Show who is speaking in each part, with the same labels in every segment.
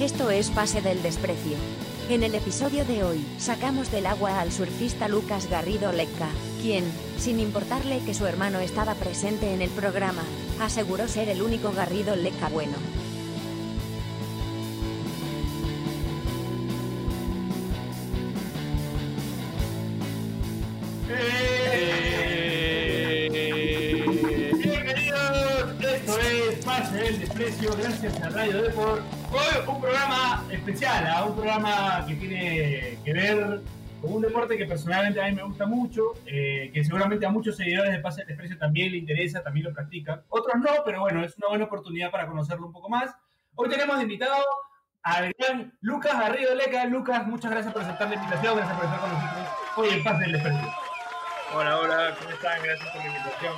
Speaker 1: Esto es Pase del Desprecio. En el episodio de hoy, sacamos del agua al surfista Lucas Garrido Lecca, quien, sin importarle que su hermano estaba presente en el programa, aseguró ser el único Garrido Lecca bueno.
Speaker 2: Bienvenidos, esto es Pase del Desprecio, gracias a Radio Deport. Hoy un programa especial, ¿ah? un programa que tiene que ver con un deporte que personalmente a mí me gusta mucho, eh, que seguramente a muchos seguidores de Pase del Desprecio también le interesa, también lo practican. Otros no, pero bueno, es una buena oportunidad para conocerlo un poco más. Hoy tenemos de invitado al gran Lucas Garrido Leca. Lucas, muchas gracias por aceptar la invitación, gracias por estar con nosotros hoy en Pase del Desprecio.
Speaker 3: Hola, hola, ¿cómo están? Gracias por la invitación.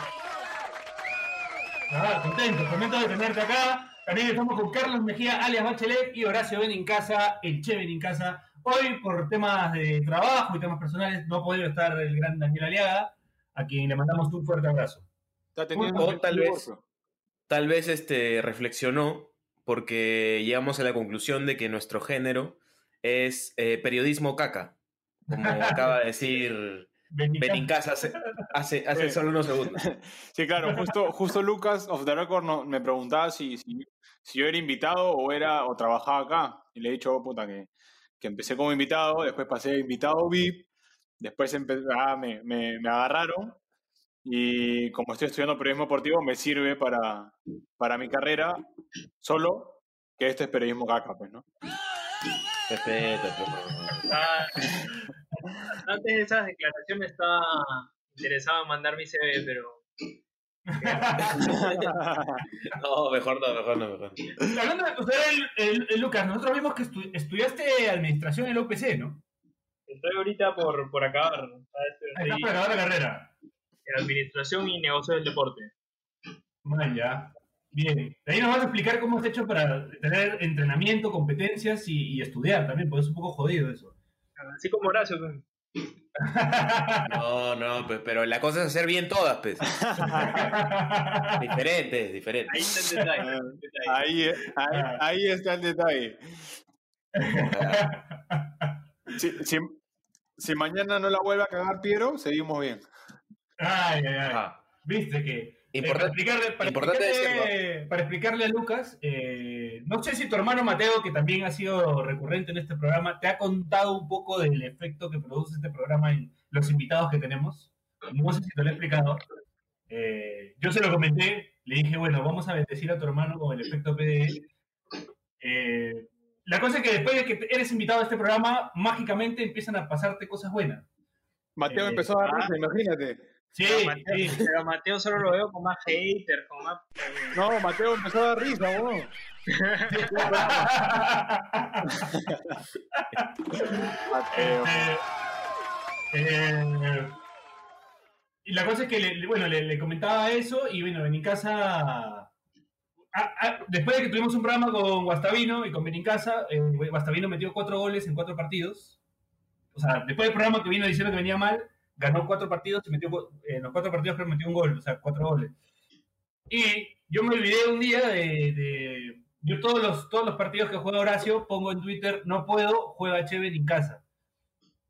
Speaker 2: Ah, contento, contento de tenerte acá. También estamos con Carlos Mejía, alias Bachelet, y Horacio Benincasa, el Che Benincasa. Hoy, por temas de trabajo y temas personales, no ha podido estar el gran Daniel Aliaga, a quien le mandamos un fuerte abrazo.
Speaker 4: Está teniendo
Speaker 2: Bueno,
Speaker 4: tal vez, tal vez este, reflexionó porque llegamos a la conclusión de que nuestro género es eh, periodismo caca, como acaba de decir
Speaker 2: Benincasa.
Speaker 4: Benincasa hace, hace, hace
Speaker 5: Sí.
Speaker 4: solo unos segundos.
Speaker 5: Sí, claro, justo, justo Lucas of the Record no- me preguntaba si, si, si yo era invitado o era o trabajaba acá. Y le he dicho, oh, puta, que, que empecé como invitado, después pasé invitado VIP, después empe- ah, me, me, me agarraron. Y como estoy estudiando periodismo deportivo, me sirve para, para mi carrera solo, que este es periodismo caca, pues, ¿no?
Speaker 4: Respeta, pues,
Speaker 3: Ah, antes de esas declaraciones estaba interesado en mandar mi CV, pero
Speaker 4: No, mejor no, mejor no, mejor.
Speaker 2: Hablando de el- el Lucas, nosotros vimos que estu- estudiaste administración en la UPC, ¿no?
Speaker 3: estoy ahorita por, por acabar.
Speaker 2: para acabar la carrera.
Speaker 3: en administración y negocios del deporte.
Speaker 2: Man, ya. Bien. De ahí nos vas a explicar cómo has hecho para tener entrenamiento, competencias y, y estudiar también, porque es un poco jodido eso.
Speaker 3: Así como Horacio. pues.
Speaker 4: No, no, pues, pero la cosa es hacer bien todas, pues. Diferentes, diferentes.
Speaker 3: Ahí está el detalle. el detalle.
Speaker 5: Ahí, ahí, ahí está el detalle. Si, si, si mañana no la vuelve a cagar Piero, seguimos bien.
Speaker 2: Ay, ay, ay.
Speaker 4: Ajá.
Speaker 2: Viste que. Eh, para, explicarle, para,
Speaker 4: importante
Speaker 2: explicarle, para explicarle a Lucas, eh, no sé si tu hermano Mateo, que también ha sido recurrente en este programa, te ha contado un poco del efecto que produce este programa en los invitados que tenemos. No sé si te lo he explicado. Eh, yo se lo comenté, le dije, bueno, vamos a bendecir a tu hermano con el efecto PDE. Eh, la cosa es que después de que eres invitado a este programa, mágicamente empiezan a pasarte cosas buenas.
Speaker 5: Mateo
Speaker 2: Eh,
Speaker 5: empezó a dar
Speaker 3: ah.
Speaker 5: imagínate.
Speaker 2: Sí,
Speaker 3: Pero Mateo,
Speaker 2: sí.
Speaker 3: pero Mateo solo lo veo con más hater, con más.
Speaker 5: No, Mateo empezó a dar risa, weón. Mateo.
Speaker 2: Este, eh, y la cosa es que, le, le- bueno, le, le comentaba eso y bueno, Benincasa, ah, ah, después de que tuvimos un programa con Guastavino y con Benincasa, eh, Guastavino metió cuatro goles en cuatro partidos. O sea, después del programa que vino diciendo que venía mal, ganó cuatro partidos y metió, cu- eh, en los cuatro partidos creo que metió un gol, o sea, cuatro goles. Y yo me olvidé un día de... de- yo todos los, todos los partidos que juega Horacio pongo en Twitter, no puedo, juega Che Benincasa.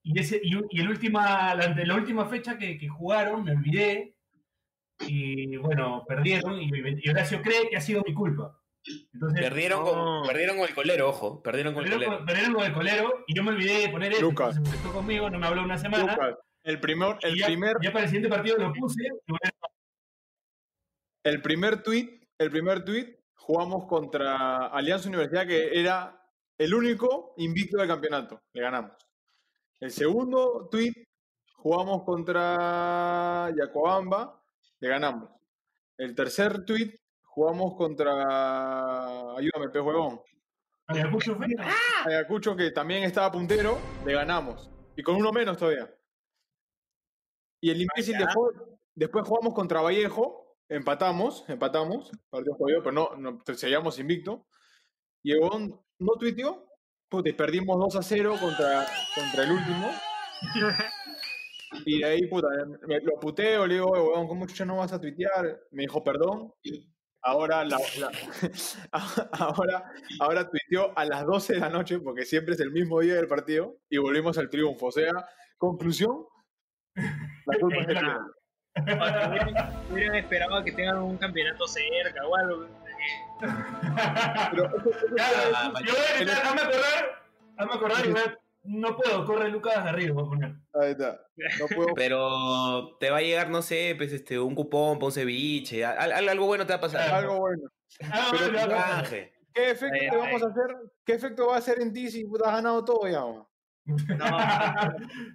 Speaker 2: Y, ese, y, y el última, la, ante la última fecha que, que jugaron, me olvidé. Y bueno, perdieron. Y, y Horacio cree que ha sido mi culpa. Entonces,
Speaker 4: Perdieron,
Speaker 3: No.
Speaker 4: con, perdieron con el colero, ojo. Perdieron con el
Speaker 2: perdieron,
Speaker 4: colero.
Speaker 2: con, perdieron con el colero. Y yo me olvidé de poner eso.
Speaker 5: Lucas.
Speaker 2: Se conmigo, no me habló una semana.
Speaker 5: Lucas, el primer, el
Speaker 2: ya,
Speaker 5: primer,
Speaker 2: ya para el siguiente partido lo puse.
Speaker 5: el primer tweet, el primer tweet, jugamos contra Alianza Universidad, que era el único invicto del campeonato. Le ganamos. El segundo tweet, jugamos contra Yacobamba, le ganamos. El tercer tweet, jugamos contra. Ayúdame, pez huevón.
Speaker 2: Ayacucho.
Speaker 5: Ayacucho, que también estaba puntero, le ganamos. Y con uno menos todavía. Y el imbécil dejó, después jugamos contra Vallejo, empatamos, empatamos, partido jodido, pero no, no seguíamos invicto. Y huevón no tuiteó, y perdimos 2 a 0 contra, contra el último. Y de ahí, puta, me- lo puteo, le digo, "Oye, huevón, ¿cómo chucha no vas a tuitear? Me dijo, perdón. ahora, la, la- ahora, ahora tuiteó a las 12 de la noche, porque siempre es el mismo día del partido, y volvimos al triunfo. O sea, conclusión, la culpa es de.
Speaker 3: Hubieran, esperado a que tengan un campeonato cerca o algo.
Speaker 5: Pero eso-
Speaker 2: yo voy a gritar, hazme acordar, hazme acordar y a- no puedo, corre Lucas Garrido, voy a poner.
Speaker 5: Ahí está. No puedo
Speaker 4: Pero te va a llegar, no sé, pues este, un cupón para un ceviche. al- al- algo bueno te va a pasar.
Speaker 5: algo bueno.
Speaker 2: Ah,
Speaker 5: Pero
Speaker 2: bueno.
Speaker 4: Canje.
Speaker 5: ¿Qué efecto
Speaker 3: Ay,
Speaker 5: te vamos
Speaker 3: ay.
Speaker 5: a hacer? ¿Qué efecto va a hacer en ti si has ganado todo ya? man?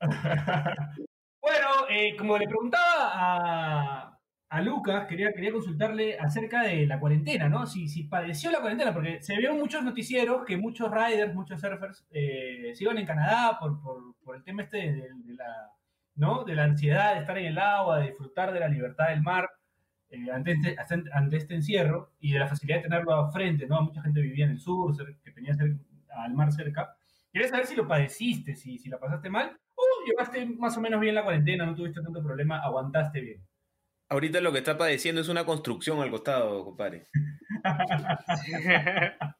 Speaker 2: bueno, eh, como le preguntaba a, a Lucas, quería, quería consultarle acerca de la cuarentena, ¿no? Si, si padeció la cuarentena, porque se vieron muchos noticieros que muchos riders, muchos surfers eh, se iban en Canadá por, por, por el tema este de, la, ¿no? de la ansiedad de estar en el agua, de disfrutar de la libertad del mar. eh, ante, este, ante este encierro y de la facilidad de tenerlo a frente, ¿no? Mucha gente vivía en el sur, que tenía al mar cerca. Quería saber si lo padeciste, si, si la pasaste mal, llevaste más o menos bien la cuarentena, no tuviste tanto problema, aguantaste bien.
Speaker 4: Ahorita lo que está padeciendo es una construcción al costado, compadre.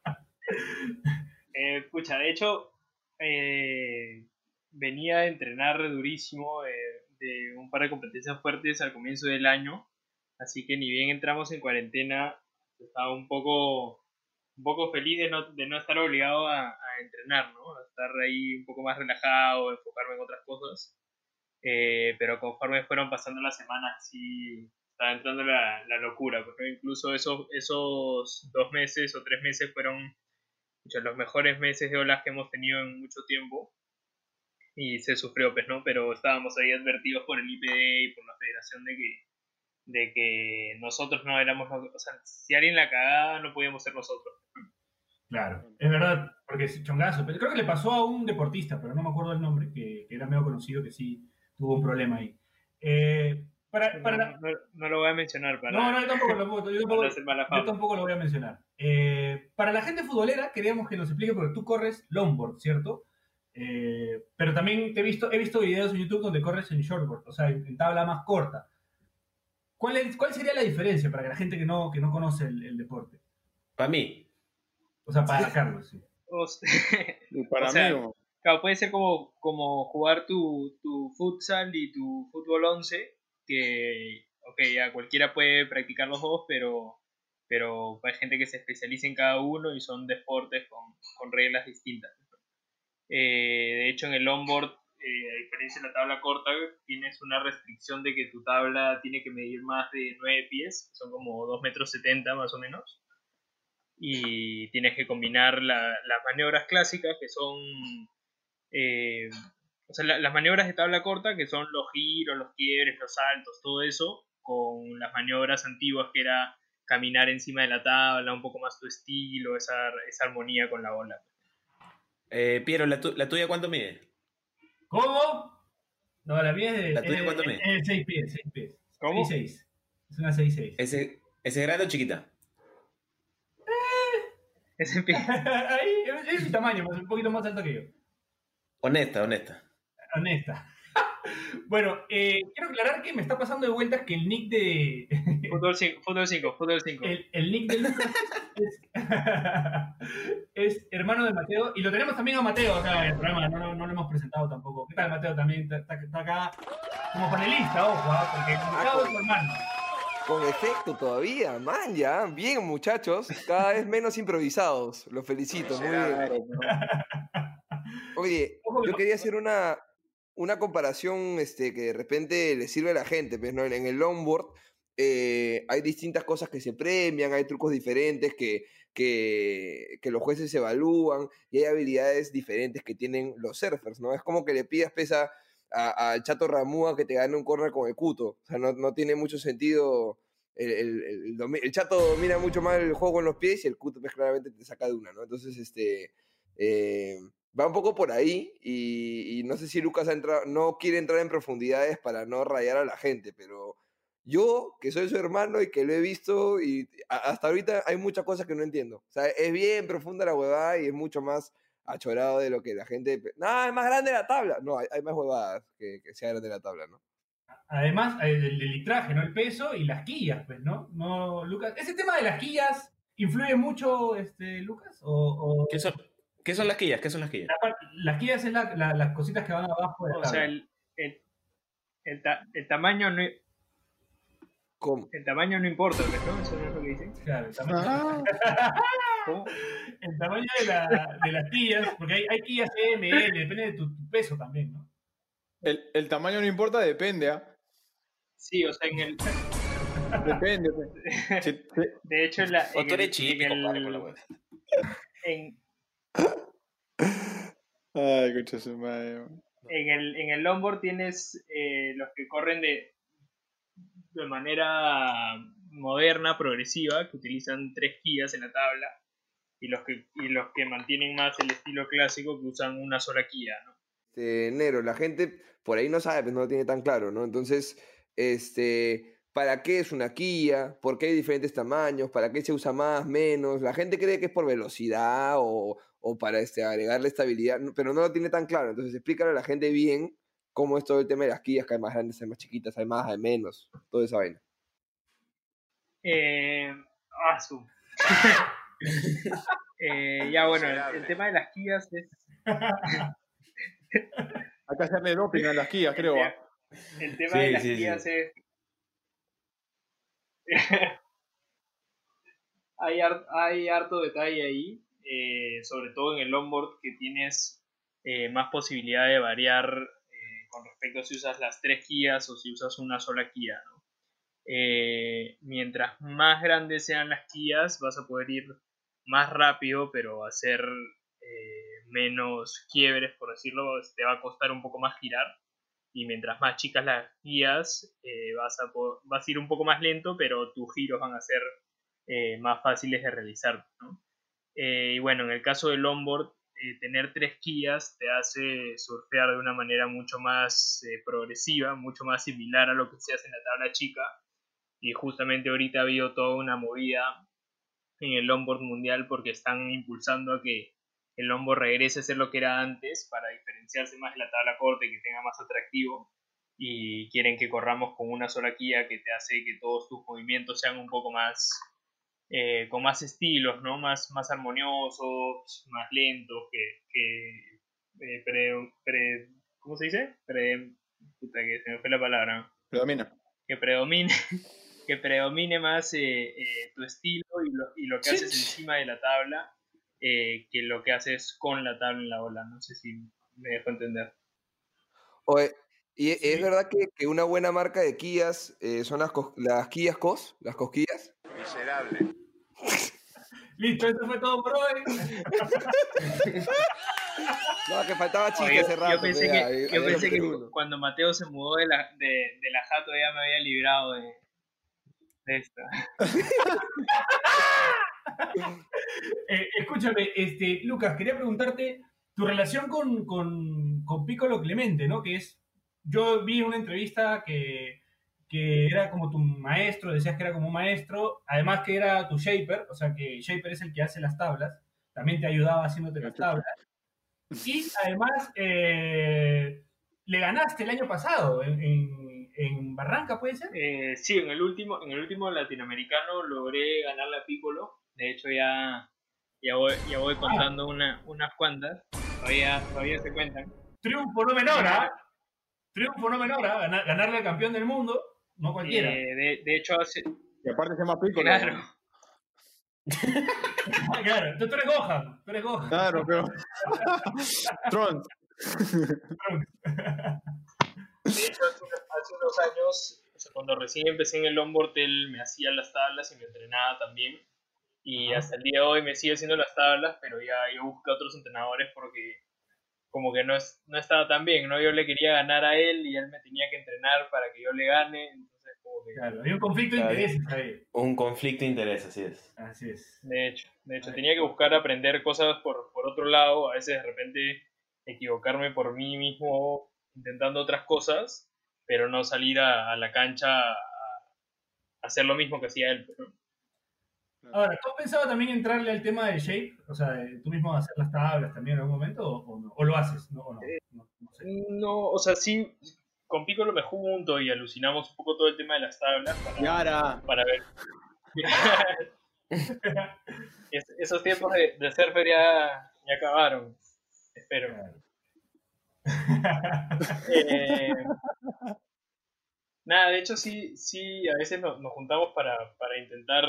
Speaker 3: Eh, pucha, de hecho, eh, venía a entrenar durísimo eh, de un par de competencias fuertes al comienzo del año, así que ni bien entramos en cuarentena, estaba un poco, un poco feliz de no, de no estar obligado a, a entrenar, ¿no? Estar ahí un poco más relajado, enfocarme en otras cosas. Eh, pero conforme fueron pasando las semanas, sí estaba entrando la, locura, porque incluso esos, esos dos meses o tres meses fueron pucha, los mejores meses de olas que hemos tenido en mucho tiempo y se sufrió, pues, ¿no? Pero estábamos ahí advertidos por el IPD y por la federación de que, de que nosotros no éramos, o sea, si alguien la cagaba no podíamos ser nosotros.
Speaker 2: Claro, es verdad, porque es chongazo. Pero creo que le pasó a un deportista, pero no me acuerdo el nombre, que, que era medio conocido, que sí tuvo un problema ahí. Eh, para, para la-
Speaker 3: No, no- no lo voy a mencionar para,
Speaker 2: No, no, yo tampoco lo, yo tampoco- yo tampoco lo voy a mencionar. Eh, para la gente futbolera, queríamos que nos explique, porque tú corres longboard, ¿cierto? Eh, pero también te he visto, he visto videos en YouTube donde corres en shortboard, o sea, en, en tabla más corta. ¿Cuál, es- ¿Cuál sería la diferencia para que la gente que no, que no conoce el, el deporte?
Speaker 4: Para mí.
Speaker 2: O sea, para Carlos, sí.
Speaker 3: O sea,
Speaker 5: Y para
Speaker 3: O sea,
Speaker 5: mí,
Speaker 3: Claro, puede ser como, como jugar tu, tu futsal y tu fútbol 11, que, ok, ya cualquiera puede practicar los dos, pero, pero hay gente que se especializa en cada uno y son deportes con, con reglas distintas. Eh, de hecho, en el onboard, eh, a diferencia de la tabla corta, tienes una restricción de que tu tabla tiene que medir más de 9 pies, son como 2 metros 70 más o menos y tienes que combinar la- las maniobras clásicas que son eh, o sea, la- las maniobras de tabla corta que son los giros, los quiebres, los saltos, todo eso con las maniobras antiguas que era caminar encima de la tabla, un poco más tu estilo, esa, esa armonía con la ola.
Speaker 4: Eh, Piero, ¿la, tu- la tuya cuánto mide?
Speaker 2: ¿Cómo? No, la mía es de.
Speaker 4: ¿La tuya
Speaker 2: es-
Speaker 4: cuánto mide?
Speaker 2: Es 6 pies, 6 pies.
Speaker 3: ¿Cómo?
Speaker 2: 6 Es una 6-6.
Speaker 4: ¿Ese, ¿Ese es grande o chiquita?
Speaker 3: Ese pie-
Speaker 2: Ahí es, mi tamaño, más- un poquito más alto que yo.
Speaker 4: Honesta, honesta.
Speaker 2: Honesta. bueno, eh, quiero aclarar que me está pasando de vueltas que el nick de.
Speaker 3: Fútbol 5, fútbol 5, fútbol 5.
Speaker 2: el, el nick de Lucas es, es hermano de Mateo. Y lo tenemos también a Mateo acá en el programa, no, no- no lo hemos presentado tampoco. ¿Qué tal, Mateo? También está, acá como panelista, ojo, ¿ah? porque el invitado es tu hermano.
Speaker 6: Con efecto todavía, man, ya. Bien, muchachos. Cada vez menos improvisados. Los felicito. Muy bien. Oye, yo quería hacer una, una comparación este, que de repente le sirve a la gente. Pues, ¿no? En el longboard eh, hay distintas cosas que se premian, hay trucos diferentes que, que, que los jueces evalúan y hay habilidades diferentes que tienen los surfers, ¿no? Es como que le pidas pesa al Chato Ramúa que te gane un corner con el cuto. O sea, no, no tiene mucho sentido. El, el- el Chato domina mucho más el juego con los pies y el cuto pues claramente te saca de una, ¿no? Entonces, este... eh, va un poco por ahí y, no sé si Lucas ha no quiere entrar en profundidades para no rayar a la gente, pero yo, que soy su hermano y que lo he visto y hasta ahorita hay muchas cosas que no entiendo. O sea, es bien profunda la huevada y es mucho más achorado de lo que la gente... No, es más grande la tabla. No, hay, hay más huevadas que, que sea grande la tabla, ¿no?
Speaker 2: además el, el litraje, ¿no? El peso y las quillas, pues, ¿no? No, Lucas. ¿Ese tema de las quillas influye mucho, este, Lucas? ¿O, o-
Speaker 4: ¿Qué son, ¿Qué son las quillas? ¿Qué son las quillas?
Speaker 2: la las quillas es la- la- las cositas que van abajo de la
Speaker 3: O sea,
Speaker 2: tabla.
Speaker 3: el, el, el, ta- el tamaño no,
Speaker 6: ¿Cómo?
Speaker 3: el tamaño no importa, ¿ves, ¿no? Eso es lo que dicen.
Speaker 2: Claro, el tamaño,
Speaker 5: Ah,
Speaker 2: El tamaño de, la- de las quillas, porque hay, hay quillas M, L, depende de tu, tu peso también, ¿no?
Speaker 5: el, el tamaño no importa, depende, ¿ah?
Speaker 3: Sí, o sea, en el,
Speaker 5: Depende. pues.
Speaker 3: De hecho, en la,
Speaker 4: O
Speaker 3: en
Speaker 4: tú eres
Speaker 3: el-
Speaker 4: chico,
Speaker 3: en el-
Speaker 4: compadre, con la
Speaker 3: en,
Speaker 5: Ay, concha su madre.
Speaker 3: en el, en el longboard tienes eh, los que corren de, de manera moderna, progresiva, que utilizan tres quillas en la tabla, y los que, y los que mantienen más el estilo clásico, que usan una sola quilla, ¿no?
Speaker 6: Este, Nero, la gente por ahí no sabe, pues no lo tiene tan claro, ¿no? Entonces, este, ¿para qué es una Kia? ¿Por qué hay diferentes tamaños? ¿Para qué se usa más, menos? La gente cree que es por velocidad o, o para este, agregarle estabilidad, pero no lo tiene tan claro. Entonces, explícale a la gente bien cómo es todo el tema de las Kias, que hay más grandes, hay más chiquitas, hay más, hay menos, toda esa vaina.
Speaker 3: Eh, ah. Eh, ya bueno, el, el tema de las quillas es
Speaker 5: Hay que hacerle doping a las quillas, creo. ¿ah?
Speaker 3: El tema
Speaker 4: Sí,
Speaker 3: de las
Speaker 4: sí, sí.
Speaker 3: guías es. hay, har- hay harto detalle ahí, eh, sobre todo en el onboard que tienes eh, más posibilidad de variar eh, con respecto a si usas las tres guías o si usas una sola guía. ¿no? Eh, mientras más grandes sean las guías, vas a poder ir más rápido, pero hacer eh, menos quiebres, por decirlo, te va a costar un poco más girar y mientras más chicas las guías eh, vas, a vas a ir un poco más lento, pero tus giros van a ser eh, más fáciles de realizar. y bueno, en el caso del onboard, eh, tener tres guías te hace surfear de una manera mucho más progresiva, mucho más similar a lo que se hace en la tabla chica. Y justamente ahorita ha habido toda una movida en el onboard mundial porque están impulsando a que el lombo regrese a ser lo que era antes para diferenciarse más de la tabla corta y que tenga más atractivo y quieren que corramos con una sola guía que te hace que todos tus movimientos sean un poco más eh, con más estilos, ¿no? Más, más armoniosos, más lentos, que, que eh, pre- pre- ¿cómo se dice? Pre, puta que se me fue la palabra
Speaker 5: Predomina.
Speaker 3: que predomine que predomine más eh, eh, tu estilo y lo, y lo que haces encima de la tabla eh, que lo que haces con la tabla en la ola. No sé si me dejo entender.
Speaker 6: Oye, y e- es verdad que, que una buena marca de Kias eh, son las, las Kias Cos, las cosquillas.
Speaker 7: Miserable.
Speaker 2: Listo, eso fue todo por hoy.
Speaker 6: No, que faltaba chiste
Speaker 3: Oye,
Speaker 6: hace rato.
Speaker 3: yo pensé
Speaker 6: pero ya,
Speaker 3: que,
Speaker 6: ahí-
Speaker 3: yo
Speaker 6: ahí
Speaker 3: pensé que cuando Mateo se mudó de la, de, de la jato ya me había librado de esta.
Speaker 2: Eh, escúchame, este, Lucas, quería preguntarte tu relación con, con, con Piccolo Clemente, ¿no? Que es, yo vi una entrevista que, que era como tu maestro, decías que era como un maestro, además que era tu shaper, o sea que shaper es el que hace las tablas, también te ayudaba haciéndote las tablas. Y además eh, le ganaste el año pasado en, en- en Barranca, ¿puede ser?
Speaker 3: Eh, sí, en el último, en el último latinoamericano logré ganar la Piccolo. De hecho ya, ya voy, ya voy contando una, unas cuantas. Todavía, todavía se cuentan.
Speaker 2: Triunfo no menor, ¿ah? Triunfo no menor, ¿ah? Ganar- ganarle al campeón del mundo, no cualquiera.
Speaker 3: Eh, de, de hecho hace,
Speaker 5: Y aparte se llama pico.
Speaker 3: claro,
Speaker 2: Claro, tú, tú eres Gohan, tú eres Gohan.
Speaker 5: Claro, pero. Tron.
Speaker 3: De hecho hace, unos- hace unos años, o sea, cuando recién empecé en el onboard, él me hacía las tablas y me entrenaba también. Y hasta el día de hoy me sigue haciendo las tablas, pero ya yo busqué otros entrenadores porque como que no, es, no estaba tan bien, ¿no? Yo le quería ganar a él y él me tenía que entrenar para que yo le gane, entonces como que...
Speaker 2: Claro, hay un conflicto de intereses ahí.
Speaker 4: Un conflicto de interés, así es.
Speaker 2: Así es.
Speaker 3: De hecho, de hecho, tenía que buscar aprender cosas por, por otro lado, a veces de repente equivocarme por mí mismo intentando otras cosas, pero no salir a, a la cancha a, hacer lo mismo que hacía él. pues, ¿no?
Speaker 2: Ahora, ¿tú has pensado también entrarle al tema del shape? O sea, de tú mismo hacer las tablas también en algún momento, o, o no? ¿O lo haces? No, o no, no, no sé.
Speaker 3: No, o sea, sí, con Piccolo me junto y alucinamos un poco todo el tema de las tablas para, para ver. Es- Esos tiempos de, de surfer ya, ya acabaron, espero. Eh, nada, de hecho sí, sí, a veces nos, juntamos para, para intentar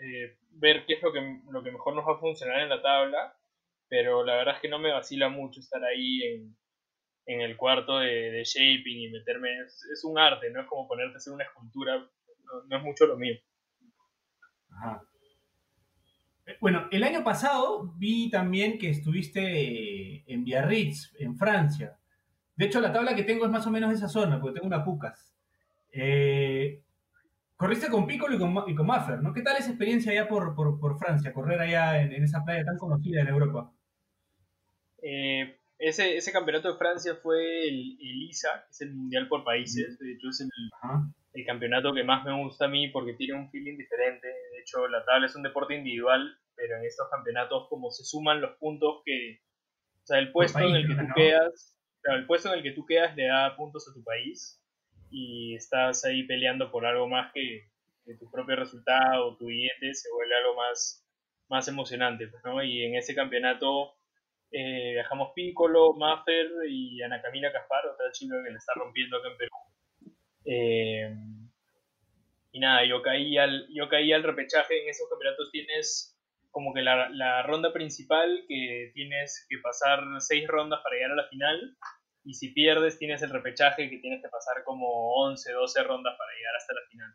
Speaker 3: eh, ver qué es lo que, lo que mejor nos va a funcionar en la tabla, pero la verdad es que no me vacila mucho estar ahí en, en el cuarto de, shaping y meterme, es, es un arte, no es como ponerte a hacer una escultura, no, no es mucho lo mío.
Speaker 2: Ajá. Eh, Bueno, el año pasado vi también que estuviste eh, en Biarritz, en Francia. De hecho, la tabla que tengo es más o menos de esa zona, porque tengo una Pucas. Eh, corriste con Piccolo y con, y con Maffer, ¿no? ¿Qué tal esa experiencia allá por, por, por Francia, correr allá en, en esa playa tan conocida en Europa?
Speaker 3: Eh, ese, ese campeonato de Francia fue el, el ISA, que es el Mundial por Países, de hecho es el,
Speaker 2: Ajá.
Speaker 3: El campeonato que más me gusta a mí porque tiene un feeling diferente. De hecho, la tabla es un deporte individual, pero en estos campeonatos como se suman los puntos que... O sea, el puesto
Speaker 2: país,
Speaker 3: en el que tú
Speaker 2: ¿no?
Speaker 3: quedas, claro, el puesto en el que tú quedas le da puntos a tu país y estás ahí peleando por algo más que, que tu propio resultado, tu billete, se vuelve algo más, más emocionante, pues, ¿no? Y en ese campeonato eh, viajamos Piccolo, Maffer y Ana Camila Caspar, otra chica que le está rompiendo acá en Perú. Eh, y nada, yo caí al, yo caí al repechaje. En esos campeonatos tienes como que la, la ronda principal, que tienes que pasar seis rondas para llegar a la final. Y si pierdes, tienes el repechaje, que tienes que pasar como 11, 12 rondas para llegar hasta la final.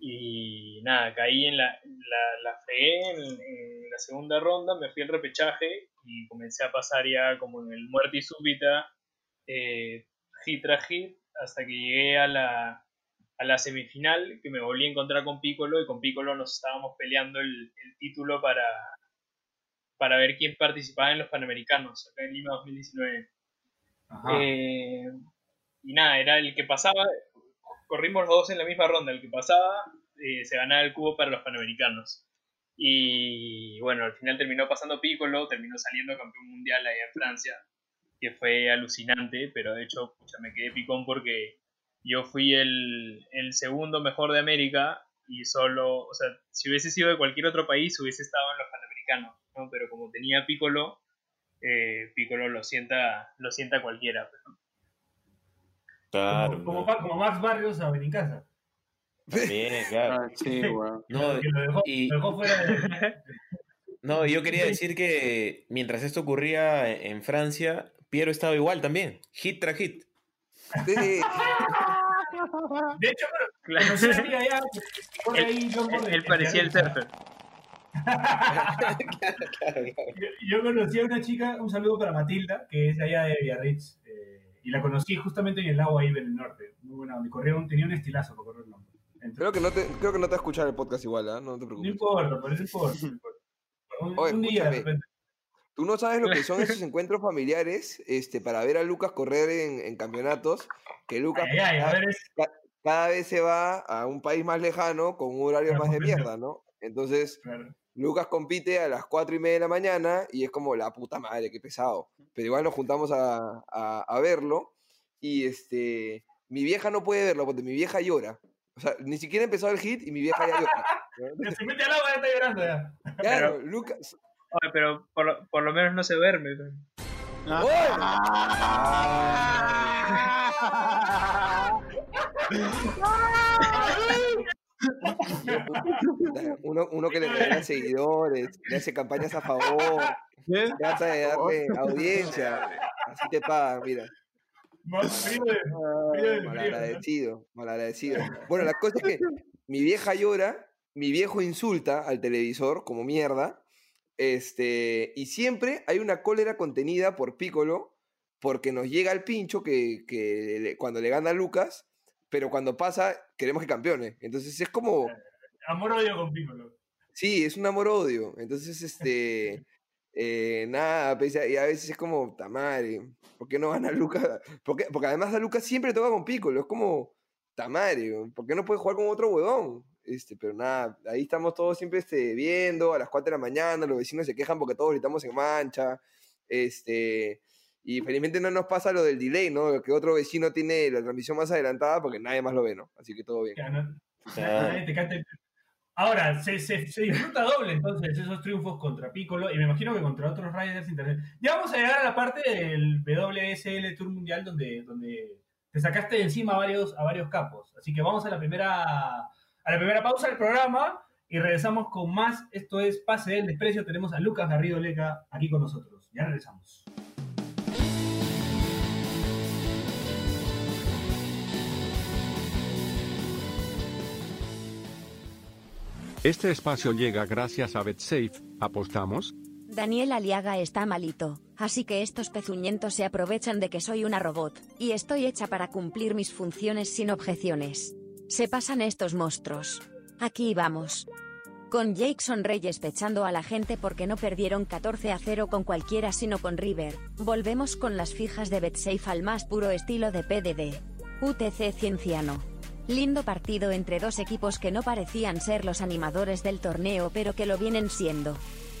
Speaker 3: Y nada, caí en la, la, la fregué en, en la segunda ronda, me fui al repechaje y comencé a pasar ya como en el muerte y súbita, eh, hit tras hit, hasta que llegué a la, a la semifinal, que me volví a encontrar con Piccolo y con Piccolo nos estábamos peleando el, el título para, para ver quién participaba en los Panamericanos, acá en Lima 2019.
Speaker 2: Ajá.
Speaker 3: Eh, y nada, era el que pasaba, corrimos los dos en la misma ronda, el que pasaba eh, se ganaba el cubo para los Panamericanos. Y bueno, al final terminó pasando Piccolo, terminó saliendo campeón mundial allá en Francia, que fue alucinante, pero de hecho pucha, me quedé picón porque yo fui el, el segundo mejor de América y solo, o sea, si hubiese sido de cualquier otro país hubiese estado en los Panamericanos, ¿no? pero como tenía Piccolo, eh, Piccolo lo sienta, lo sienta cualquiera. pues, ¿no?
Speaker 4: Claro.
Speaker 2: como, como, como Max Barrios a Benincasa.
Speaker 4: También, claro.
Speaker 5: Ah, sí.
Speaker 4: No,
Speaker 2: lo dejó,
Speaker 4: y-
Speaker 2: lo dejó fuera de...
Speaker 4: no, yo quería decir que mientras esto ocurría en Francia, Piero estaba igual también. Hit tras hit.
Speaker 6: Sí,
Speaker 2: De hecho, pero
Speaker 3: Claro.
Speaker 2: que corre ahí
Speaker 3: Él, parecía el surfer.
Speaker 2: Yo, yo conocí a una chica, un saludo para Matilda, que es de allá de Biarritz, eh, y la conocí justamente en el lago ahí en el norte. Muy buena, me corrió un- tenía un estilazo para correr el nombre.
Speaker 6: creo que no te, creo que no te va a escuchar el podcast igual, ¿ah? No te
Speaker 2: No
Speaker 6: preocupes.
Speaker 2: importa, pero no importa. no importa. Un,
Speaker 6: Oye,
Speaker 2: un día de repente.
Speaker 6: Tú no sabes lo que son esos encuentros familiares este, para ver a Lucas correr en, en campeonatos, que Lucas
Speaker 2: Ay, ay, a ver, es,
Speaker 6: cada vez se va a un país más lejano con un horario más de mierda, ¿no? Entonces,
Speaker 2: claro.
Speaker 6: Lucas compite a las 4 y media de la mañana y es como la puta madre, qué pesado. Pero igual nos juntamos a, a- a verlo y este, mi vieja no puede verlo porque mi vieja llora. O sea, ni siquiera ha empezado el hit y mi vieja ya llora. ¿no?
Speaker 2: Se mete al agua y está llorando ya.
Speaker 6: Claro, Lucas.
Speaker 3: Oye, pero por lo, por lo menos no se duerme. pues.
Speaker 6: Uno, uno que le regala seguidores, le hace campañas a favor, trata de darle audiencia. Así te pagan, mira.
Speaker 2: ¿no?
Speaker 6: Malagradecido, malagradecido. Bueno, la cosa es que mi vieja llora, mi viejo insulta al televisor como mierda, este, y siempre hay una cólera contenida por Piccolo porque nos llega el pincho que, que le- cuando le gana a Lucas, pero cuando pasa queremos que campeone. Entonces es como,
Speaker 2: Amor odio con Piccolo.
Speaker 6: sí, es un amor-odio. Entonces, este, eh, nada, pues, y a veces es como, tamare, ¿por qué no gana Lucas? Porque, porque además a Lucas siempre toca con Piccolo, es como, tamare, ¿por qué no puede jugar con otro huevón? Este, pero nada, ahí estamos todos siempre este, viendo a las 4 de la mañana, los vecinos se quejan porque todos gritamos en mancha, este, Y felizmente no nos pasa lo del delay, ¿no? Que otro vecino tiene la transmisión más adelantada porque nadie más lo ve, ¿no? Así que todo bien.
Speaker 4: Ah.
Speaker 2: Ahora, se, se, se disfruta doble entonces esos triunfos contra Piccolo y me imagino que contra otros Riders Internet. Ya vamos a llegar a la parte del WSL Tour Mundial donde, donde te sacaste de encima a varios, a varios capos. Así que vamos a la primera a la primera pausa del programa y regresamos con más. Esto es Pase del Desprecio. Tenemos a Lucas Garrido Leca aquí con nosotros. Ya regresamos.
Speaker 7: Este espacio llega gracias a BetSafe. ¿Apostamos?
Speaker 1: Daniel Aliaga está malito, así que estos pezuñentos se aprovechan de que soy una robot, y estoy hecha para cumplir mis funciones sin objeciones. Se pasan estos monstruos. Aquí vamos. Con Jackson Reyes pechando a la gente porque no perdieron 14 a 0 con cualquiera sino con River, volvemos con las fijas de BetSafe al más puro estilo de PDD. UTC Cienciano. Lindo partido entre dos equipos que no parecían ser los animadores del torneo pero que lo vienen siendo.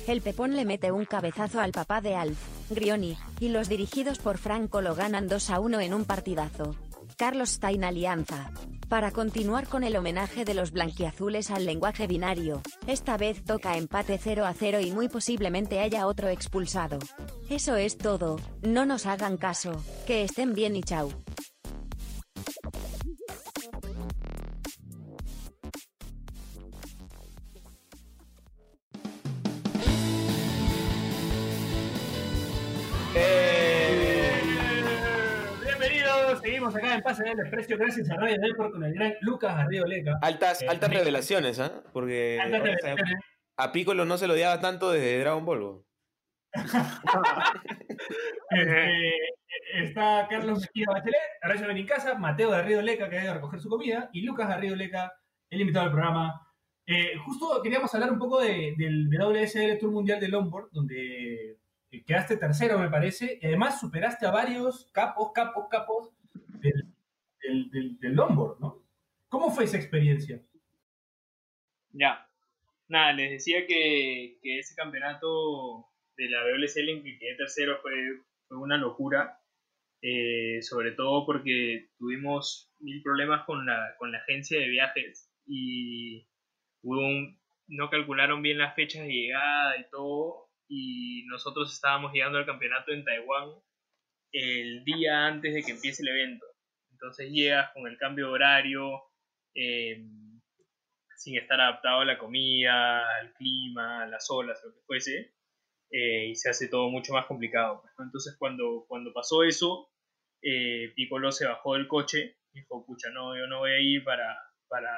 Speaker 1: El Pepón le mete un cabezazo al papá de Alf, Grioni, y los dirigidos por Franco lo ganan 2 a 1 en un partidazo. Carlos Stein Alianza. Para continuar con el homenaje de los blanquiazules al lenguaje binario, esta vez toca empate 0 a 0 y muy posiblemente haya otro expulsado. Eso es todo, no nos hagan caso, que estén bien y chau.
Speaker 2: Eh, seguimos acá en Pase del Desprecio. Gracias a Radio Deport con el gran Lucas Garrido Leca.
Speaker 4: Altas,
Speaker 2: Eh,
Speaker 4: altas revelaciones, ¿ah? Porque
Speaker 2: Altas revelaciones.
Speaker 4: a Piccolo no se lo odiaba tanto desde Dragon Ball.
Speaker 2: Este, está Carlos Mejía Bachelet, Horacio Benincasa, Mateo Garrido Leca, que ha ido a recoger su comida, y Lucas Garrido Leca, el invitado del programa. Eh, justo queríamos hablar un poco de- del WSL Tour Mundial de Longboard, donde eh, quedaste tercero, me parece, y además superaste a varios capos, capos, capos del, del, del- longboard, ¿no? ¿Cómo fue esa experiencia?
Speaker 3: Ya. Nada, les decía que, que ese campeonato de la WSL en que quedé tercero fue, fue una locura. eh, sobre todo porque tuvimos mil problemas con la, con la agencia de viajes y hubo un- no calcularon bien las fechas de llegada y todo. Y nosotros estábamos llegando al campeonato en Taiwán el día antes de que empiece el evento. Entonces llegas con el cambio de horario. eh, sin estar adaptado a la comida, al clima, a las olas, lo que fuese, eh, y se hace todo mucho más complicado. pues. Entonces cuando, cuando pasó eso, eh, Piccolo se bajó del coche dijo, pucha, no, yo no voy a ir para, para,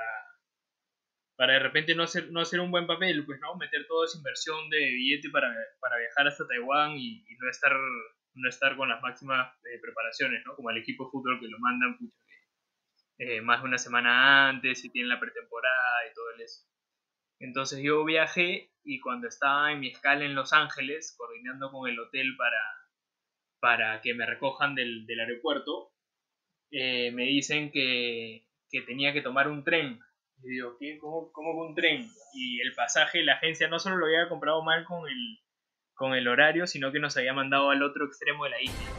Speaker 3: para de repente no hacer, no hacer un buen papel, pues no, meter toda esa inversión de billete para, para viajar hasta Taiwán y, y no estar no estar con las máximas eh, preparaciones, ¿no? Como al equipo de fútbol que lo mandan, eh, más de una semana antes y tienen la pretemporada y todo el eso. Entonces yo viajé y cuando estaba en mi escala en Los Ángeles, coordinando con el hotel para, para que me recojan del, del aeropuerto, eh, me dicen que, que tenía que tomar un tren. Y digo, ¿qué? ¿Cómo, ¿cómo un tren? Y el pasaje, la agencia no solo lo había comprado mal con el, con el horario, sino que nos había mandado al otro extremo de la isla.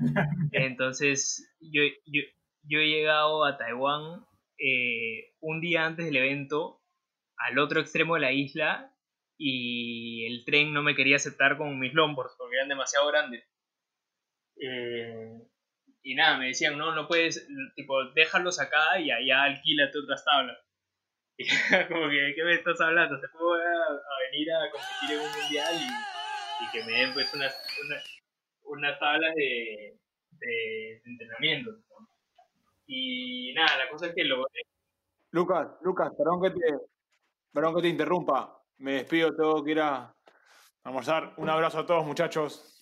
Speaker 3: Entonces, yo, yo, yo he llegado a Taiwán eh, un día antes del evento, al otro extremo de la isla, y el tren no me quería aceptar con mis longboards porque eran demasiado grandes. Eh, y nada, me decían, no, no puedes, tipo, déjalos acá y allá alquílate otras tablas. Y como que, ¿qué me estás hablando? ¿Se puede a, a venir a competir en un mundial y, y que me den pues unas, unas, unas tablas de, de, de entrenamiento? ¿no? Y nada, la cosa es que lo...
Speaker 5: Lucas, Lucas, perdón que te, perdón que te interrumpa. Me despido, tengo que ir a almorzar. Un abrazo a todos, muchachos.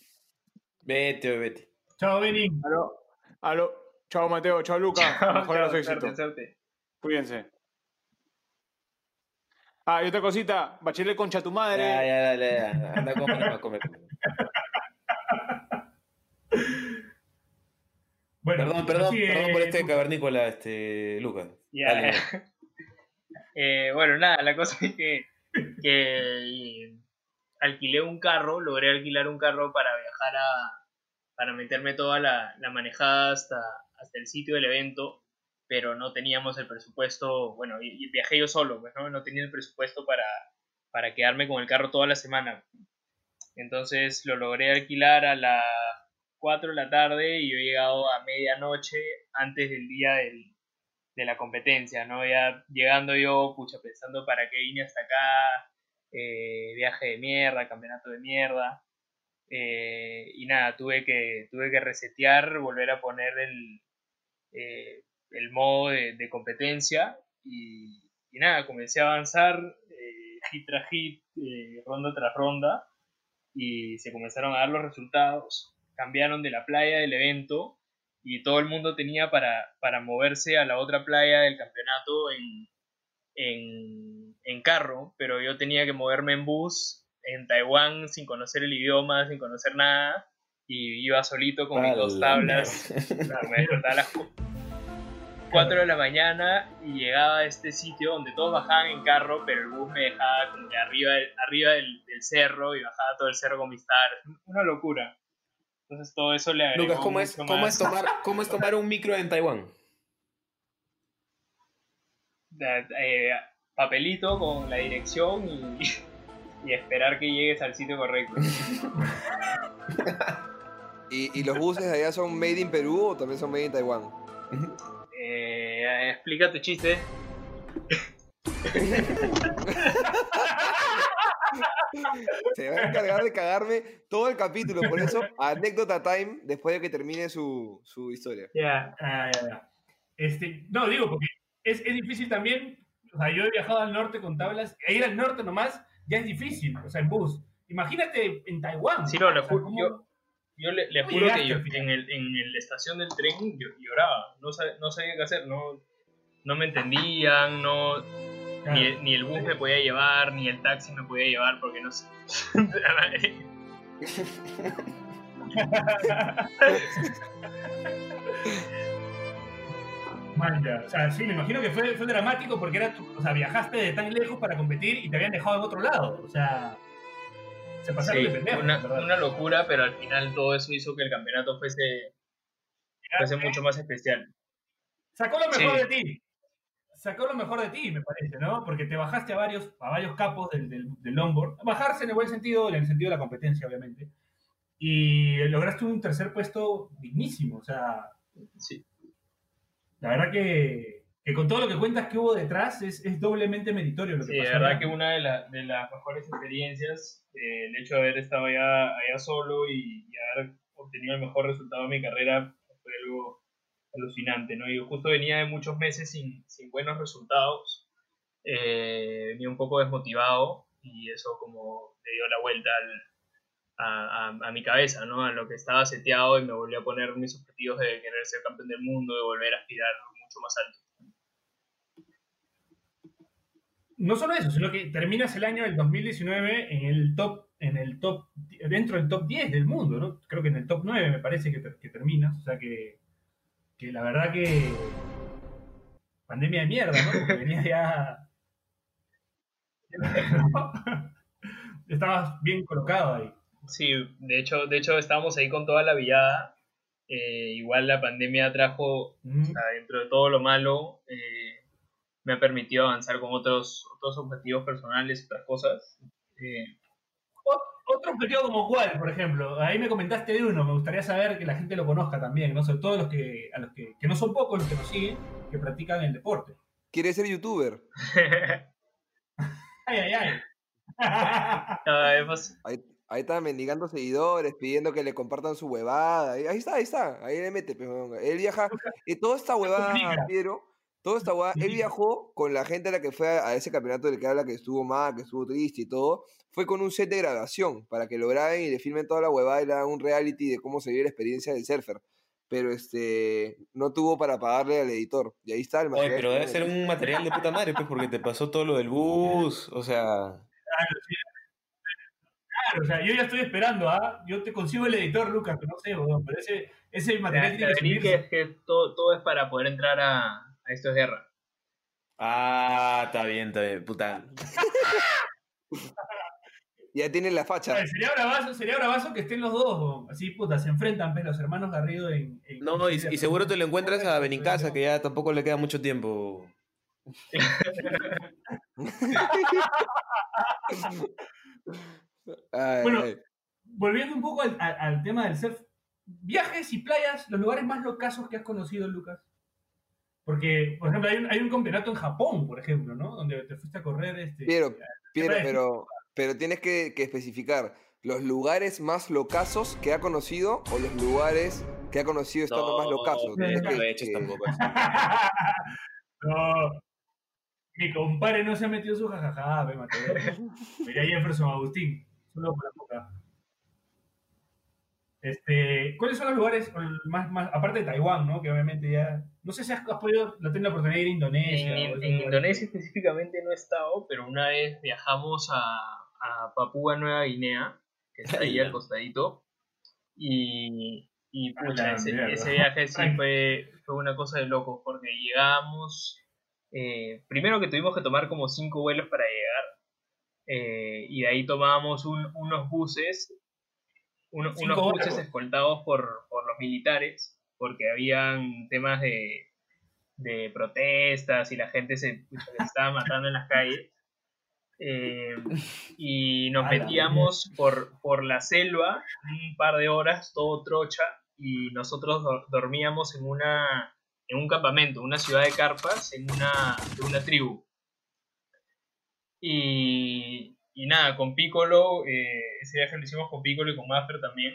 Speaker 4: Vete, vete.
Speaker 2: Chao, Benny.
Speaker 5: Aló, aló. Chao, Mateo. Chao, Lucas. Mejor los
Speaker 3: Suerte,
Speaker 5: éxitos.
Speaker 3: suerte.
Speaker 5: Cuídense. Ah, y otra cosita. Bachelet concha tu madre.
Speaker 4: Ya, ya, dale, ya. Anda a comer, anda a comer.
Speaker 2: Bueno,
Speaker 4: Perdón, perdón, perdón por este cavernícola, este, Lucas.
Speaker 3: Ya,
Speaker 4: Dale.
Speaker 3: Eh, bueno, nada, la cosa es que, que alquilé un carro, logré alquilar un carro para viajar a, para meterme toda la, la manejada hasta, hasta el sitio del evento, pero no teníamos el presupuesto, bueno, y, viajé yo solo, pues, ¿no? No tenía el presupuesto para, para quedarme con el carro toda la semana. Entonces lo logré alquilar a las 4 de la tarde y yo he llegado a medianoche antes del día del, de la competencia, ¿no? Ya llegando yo, pucha, pensando para qué vine hasta acá, eh, viaje de mierda, campeonato de mierda. eh, y nada, tuve que, tuve que resetear, volver a poner el, eh, el modo de, de competencia y, y nada, comencé a avanzar eh, hit tras hit, eh, ronda tras ronda y se comenzaron a dar los resultados. Cambiaron de la playa del evento y todo el mundo tenía para, para moverse a la otra playa del campeonato en, en, en carro, pero yo tenía que moverme en bus en Taiwán sin conocer el idioma, sin conocer nada y iba solito con mis dos tablas. Me las 4 de la mañana y llegaba a este sitio donde todos bajaban en carro, pero el bus me dejaba como que arriba, del, arriba del, del cerro y bajaba todo el cerro con mis tablas. Una locura. Entonces todo eso le agregó
Speaker 4: Lucas, ¿cómo es,
Speaker 3: mucho
Speaker 4: cómo,
Speaker 3: más-
Speaker 4: es tomar, ¿cómo es tomar un micro en Taiwán?
Speaker 3: eh, papelito con la dirección y, y esperar que llegues al sitio correcto.
Speaker 6: ¿Y, y los buses de allá son made in Perú o también son made in Taiwán?
Speaker 3: Eh, explica tu chiste.
Speaker 6: Se va a encargar de cagarme todo el capítulo, por eso, anécdota time después de que termine su, su historia.
Speaker 3: Ya.
Speaker 2: Ah, ya, ya. Este, no, digo, porque es, es difícil también. O sea, yo he viajado al norte con tablas. e Ir al norte nomás ya es difícil, o sea, en bus. Imagínate en Taiwán.
Speaker 3: Sí, no, le
Speaker 2: O sea,
Speaker 3: ju-
Speaker 2: ¿cómo-
Speaker 3: yo, yo le, le
Speaker 2: ¿Cómo
Speaker 3: juro que yo en, el, en la estación del tren yo, lloraba. No, sab- no sabía qué hacer. No, no me entendían, no,
Speaker 2: Claro.
Speaker 3: ni, ni el bus me podía llevar, ni el taxi me podía llevar porque no sé.
Speaker 2: Man, ya. O sea, sí, me imagino que fue, fue dramático porque era tu- o sea, viajaste de tan lejos para competir y te habían dejado en otro lado. O sea, se pasaron
Speaker 3: Sí,
Speaker 2: de
Speaker 3: una, locura, pero al final todo eso hizo que el campeonato fuese, fuese mucho más especial.
Speaker 2: Sacó lo mejor
Speaker 3: Sí.
Speaker 2: de ti. Sacó lo mejor de ti, me parece, ¿no? Porque te bajaste a varios, a varios capos del, del, del longboard. Bajarse en el buen sentido, en el sentido de la competencia, obviamente. Y lograste un tercer puesto dignísimo. O sea,
Speaker 3: Sí.
Speaker 2: la verdad que, que con todo lo que cuentas que hubo detrás es, es doblemente meritorio lo que
Speaker 3: Sí,
Speaker 2: pasó.
Speaker 3: verdad que una de, la- de las mejores experiencias, eh, el hecho de haber estado allá, allá solo y, y haber obtenido el mejor resultado de mi carrera fue algo alucinante, ¿no? Yo justo venía de muchos meses sin, sin buenos resultados, eh, venía un poco desmotivado y eso como le dio la vuelta al- a, a- a mi cabeza, ¿no? A lo que estaba seteado y me volví a poner mis objetivos de querer ser campeón del mundo, de volver a aspirar mucho más alto.
Speaker 2: No solo eso, sino que terminas el año del 2019 en el top, en el top, dentro del top 10 del mundo, ¿no? Creo que en el top 9 me parece que, ter- que terminas, o sea que, que la verdad que pandemia de mierda, ¿no? Porque venías ya... Estabas bien colocado ahí.
Speaker 3: Sí, de hecho, de hecho estábamos ahí con toda la villada. Eh, igual la pandemia trajo, o sea, dentro de todo lo malo, eh, me ha permitido avanzar con otros, otros objetivos personales, otras cosas. Eh,
Speaker 2: Otro objetivo como cuál, por ejemplo, ahí me comentaste de uno, me gustaría saber que la gente lo conozca también, ¿no? Sobre todo los que, a los que, que no son pocos los que nos siguen, que practican el deporte.
Speaker 6: ¿Quieres ser youtuber?
Speaker 2: Ay, ay, ay.
Speaker 3: hemos-
Speaker 6: Ahí, ahí está mendigando seguidores, pidiendo que le compartan su huevada. Ahí ahí está, ahí está. Ahí le mete. pues, weón. Él viaja. Y toda esta huevada. Piero, toda esta huevada, él viajó con la gente a la que fue a, a ese campeonato del que habla que estuvo mal, que estuvo triste y todo. Fue con un set de grabación para que lo graben y le filmen toda la huevada y le hagan un reality de cómo se vive la experiencia del surfer. Pero este no tuvo para pagarle al editor. Y ahí está el
Speaker 4: Oye,
Speaker 6: material.
Speaker 4: pero debe ser un material de puta madre, pues, porque te pasó todo lo del bus, o sea...
Speaker 2: Claro, sí. Claro, o sea, yo ya estoy esperando, ¿ah? Yo te consigo el editor, Lucas, que no sé, weón, pero ese, ese material tiene que
Speaker 3: que, que todo, todo es para poder entrar a, a Esto es Guerra.
Speaker 4: Ah, está bien, está bien, puta.
Speaker 6: ya tienen la facha.
Speaker 2: Sería bravazo, sería bravazo que estén los dos, bo. así puta, se enfrentan pues, los hermanos Garrido en... en-
Speaker 4: No, y, y seguro te lo encuentras a Benincasa, que ya tampoco le queda mucho tiempo.
Speaker 6: Ay,
Speaker 2: Bueno,
Speaker 6: ay.
Speaker 2: Volviendo un poco al, al- al tema del surf, viajes y playas, los lugares más locazos que has conocido, Lucas. Porque, por ejemplo, hay un, hay un campeonato en Japón, por ejemplo, ¿no? Donde te fuiste a correr este...
Speaker 6: Piero, Piero, pero, pero tienes que, que especificar los lugares más locazos que ha conocido o los lugares que ha conocido estando más locazos.
Speaker 4: no, no
Speaker 6: que-
Speaker 4: lo he hecho
Speaker 6: que-
Speaker 4: tampoco.
Speaker 2: no. Mi compadre no se ha metido su jajaja, ve, Mateo. Mira Jefferson Agustín. Solo por la boca. Este, ¿Cuáles son los lugares más, más, aparte de Taiwán, ¿no? Que obviamente ya. No sé si has, has podido, no tener la oportunidad de ir a Indonesia.
Speaker 3: En,
Speaker 2: o
Speaker 3: en-. Indonesia específicamente no he estado, pero una vez viajamos a, a Papúa Nueva Guinea, que está ahí al costadito, y, y pucha,
Speaker 2: Ah,
Speaker 3: ese,
Speaker 2: mierda.
Speaker 3: ese viaje sí fue, fue una cosa de locos, porque llegamos, eh, primero que tuvimos que tomar como cinco vuelos para llegar, eh, y de ahí tomábamos un- unos buses, unos buses escoltados por, por los militares, porque habían temas de, de protestas y la gente se, estaba matando en las calles. Eh, y nos metíamos por, por la selva un par de horas, todo trocha, y nosotros do- dormíamos en una en un campamento, una ciudad de carpas, en una, de una tribu. Y, y nada, con Piccolo, eh, ese viaje lo hicimos con Piccolo y con Maffer también.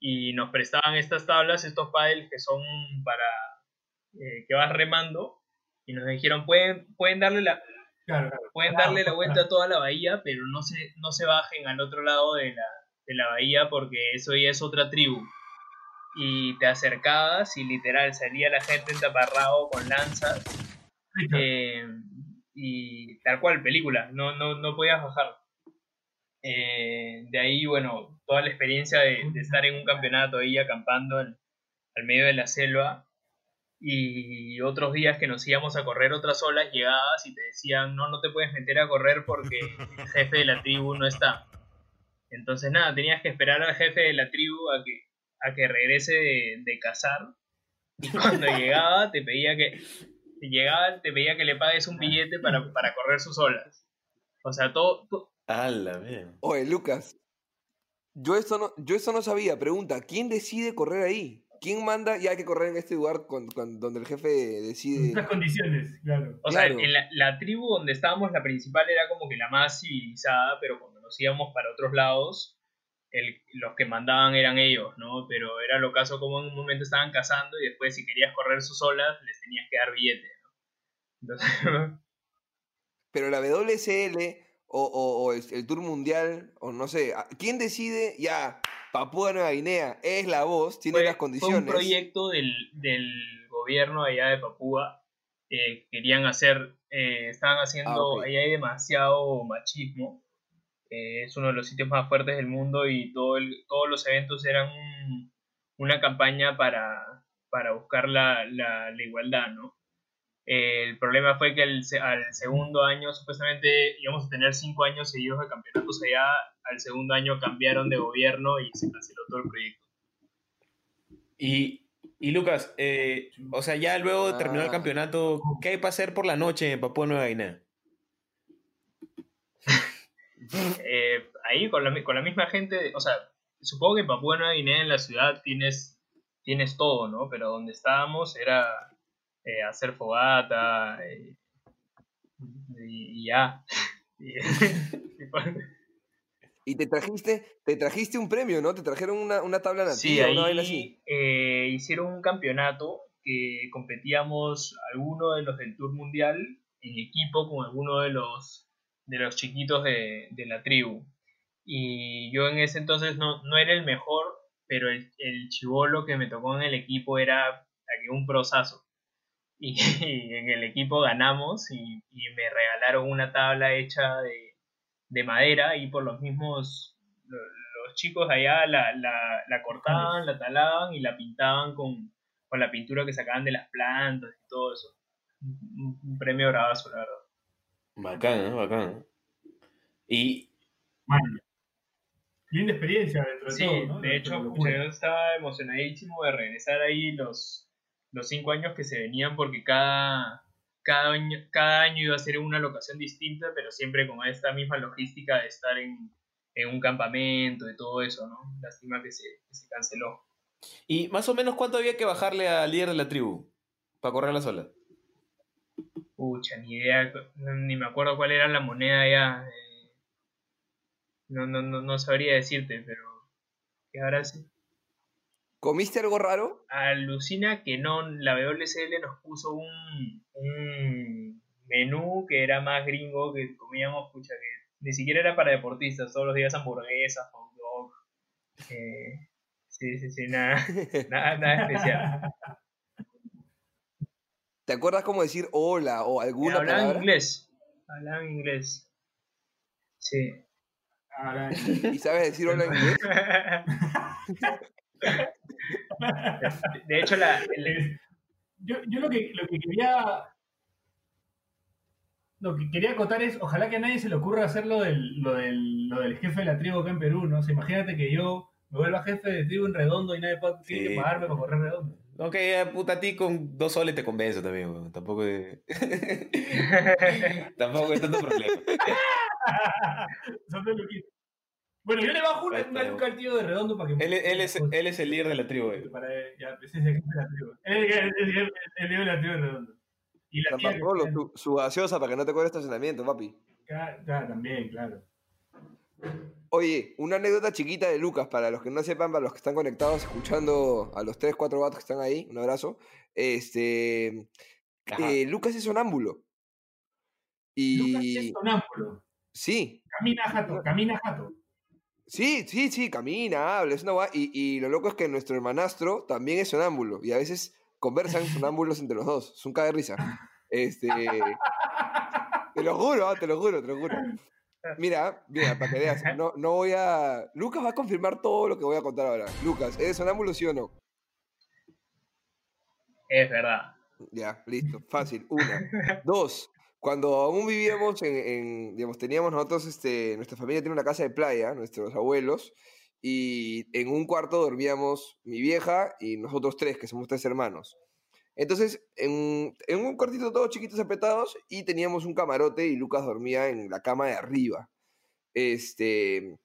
Speaker 3: Y nos prestaban estas tablas, estos paddles que son para eh, que vas remando. Y nos dijeron, pueden, pueden darle la,
Speaker 2: Claro,
Speaker 3: pueden
Speaker 2: Claro,
Speaker 3: darle la vuelta a toda la bahía, pero no se, no se bajen al otro lado de la, de la bahía porque eso ya es otra tribu. Y te acercabas y literal salía la gente en taparrabo con lanzas eh, y tal cual, película, no, no, no podías bajar. Eh, de ahí, bueno, toda la experiencia de, de estar en un campeonato ahí acampando en- al medio de la selva y otros días que nos íbamos a correr otras olas, llegabas y te decían, no, no te puedes meter a correr porque el jefe de la tribu no está. Entonces nada, tenías que esperar al jefe de la tribu a que, a que regrese de, de cazar y cuando llegaba te pedía que llegaba te pedía que le pagues un billete para, para correr sus olas. O sea, todo, todo-
Speaker 4: ¡Hala, bien!
Speaker 6: Oye, Lucas, yo esto no, yo esto no sabía. Pregunta, ¿quién decide correr ahí? ¿Quién manda y hay que correr en este lugar con- con- donde el jefe
Speaker 2: En
Speaker 6: decide?
Speaker 2: estas condiciones, claro.
Speaker 3: O sea,
Speaker 6: Claro.
Speaker 3: en la, la tribu donde estábamos, la principal era como que la más civilizada, pero cuando nos íbamos para otros lados, el- los que mandaban eran ellos, ¿no? Pero era lo caso como en un momento estaban cazando y después si querías correr sus olas, les tenías que dar billete, ¿no? Entonces,
Speaker 6: Pero la WSL o, o- o el, el Tour Mundial, o no sé, ¿a- ¿quién decide? Ya, Papúa Nueva Guinea es la voz, tiene
Speaker 3: fue,
Speaker 6: las
Speaker 3: fue un
Speaker 6: condiciones.
Speaker 3: proyecto del, del gobierno allá de Papúa. eh, querían hacer, eh, estaban haciendo,
Speaker 6: Ah,
Speaker 3: allá hay demasiado machismo. eh, es uno de los sitios más fuertes del mundo y todo el- todos los eventos eran un- una campaña para, para buscar la, la- la igualdad, ¿no? Eh, el problema fue que el al segundo año, supuestamente íbamos a tener cinco años seguidos de campeonatos allá, al segundo año cambiaron de gobierno y se canceló todo el proyecto.
Speaker 4: Y, y Lucas, eh, o sea, ya luego de terminar el
Speaker 6: Ah.
Speaker 4: campeonato, ¿qué hay para hacer por la noche en Papua Nueva Guinea?
Speaker 3: Eh, ahí con la, con la misma gente, o sea, supongo que en Papúa Nueva Guinea en la ciudad tienes, tienes todo, ¿no? Pero donde estábamos era eh, hacer fogata eh, y, y ya. Y-
Speaker 6: te trajiste, te trajiste un premio, ¿no? Te trajeron una, una tabla nativa,
Speaker 3: Sí,
Speaker 6: una vaina así.
Speaker 3: ahí eh, hicieron un campeonato que competíamos alguno de los del Tour Mundial en equipo con alguno de los de los chiquitos de, de la tribu. Y yo en ese entonces no, no era el mejor, pero el, el chivolo que me tocó en el equipo era un prosazo. Y, en el equipo ganamos y, y me regalaron una tabla hecha de, de madera y por los mismos lo- los chicos de allá la, la, la cortaban, la talaban y la pintaban con, con la pintura que sacaban de las plantas y todo eso. Un, un premio bravazo, la verdad.
Speaker 4: Bacán, ¿eh? Bacán. Y,
Speaker 2: Bueno, linda experiencia dentro de
Speaker 3: Sí,
Speaker 2: todo, ¿no?
Speaker 3: de hecho,
Speaker 2: locura.
Speaker 3: yo estaba emocionadísimo de regresar ahí los, los cinco años que se venían porque cada, cada, año, cada año iba a ser en una locación distinta, pero siempre con esta misma logística de estar en, en un campamento y todo eso, ¿no? Lástima que se, que se canceló.
Speaker 4: ¿Y más o menos cuánto había que bajarle al líder de la tribu para correrla sola?
Speaker 3: Pucha, ni idea, ni me acuerdo cuál era la moneda ya. eh, no, no, no, no sabría decirte, pero que ahora sí.
Speaker 6: ¿Comiste algo raro?
Speaker 3: Alucina que no, la WSL nos puso un, un menú que era más gringo, que comíamos, pucha, que ni siquiera era para deportistas, todos los días hamburguesas, hot dog. eh, sí, sí, sí, nada, nada, nada especial.
Speaker 6: ¿Te acuerdas cómo decir hola o alguna
Speaker 3: Hablaban
Speaker 6: palabra?
Speaker 3: inglés, hablaban inglés. Sí.
Speaker 2: Ahora,
Speaker 6: ¿Y sabes decir hola en inglés?
Speaker 3: De hecho, la, el-
Speaker 2: Eh, yo, yo lo que lo que quería lo que quería acotar es ojalá que a nadie se le ocurra hacer lo del, lo del, lo del jefe de la tribu acá en Perú, ¿no? O sea, imagínate que yo me vuelva jefe de tribu en redondo y nadie
Speaker 4: Sí.
Speaker 2: que pagarme para correr redondo.
Speaker 4: Aunque ya, puta, a ti con dos soles te convenzo también, weón. Tampoco es... Tampoco es tanto problema.
Speaker 2: Son loquitos. Bueno, yo le bajo una, una luca al tío de redondo para que
Speaker 4: Él, él es, él es el líder de la tribu, weón.
Speaker 2: para ya, ese es el jefe de la tribu. Él es el, el, el, el líder de la tribu de redondo. Y la tía que-
Speaker 6: su, su gaseosa para que no te cobre estacionamiento, papi.
Speaker 2: Ya, ya, también, claro.
Speaker 6: Oye, una anécdota chiquita de Lucas, para los que no sepan, para los que están conectados, escuchando a los 3, 4 gatos que están ahí, un abrazo. Este, eh, Lucas es sonámbulo.
Speaker 2: Lucas
Speaker 6: Y
Speaker 2: es sonámbulo.
Speaker 6: sí,
Speaker 2: Camina jato, camina jato.
Speaker 6: Sí, sí, sí, camina, habla, es una guay. Y, y lo loco es que nuestro hermanastro también es sonámbulo. Y a veces conversan sonámbulos entre los dos. Es un caga de risa. Este, te lo juro, ah, te lo juro, te lo juro. Mira, mira, para que veas, no, no voy a... Lucas va a confirmar todo lo que voy a contar ahora. Lucas, ¿eres sonámbulo sí o no?
Speaker 3: es verdad.
Speaker 6: Ya, listo, fácil. Una. Dos. Cuando aún vivíamos en, en, digamos, teníamos nosotros, este, nuestra familia tiene una casa de playa, nuestros abuelos, y en un cuarto dormíamos mi vieja y nosotros tres, que somos tres hermanos. Entonces, en, un cuartito todos chiquitos apretados, y teníamos un camarote y Lucas dormía en la cama de arriba. Este,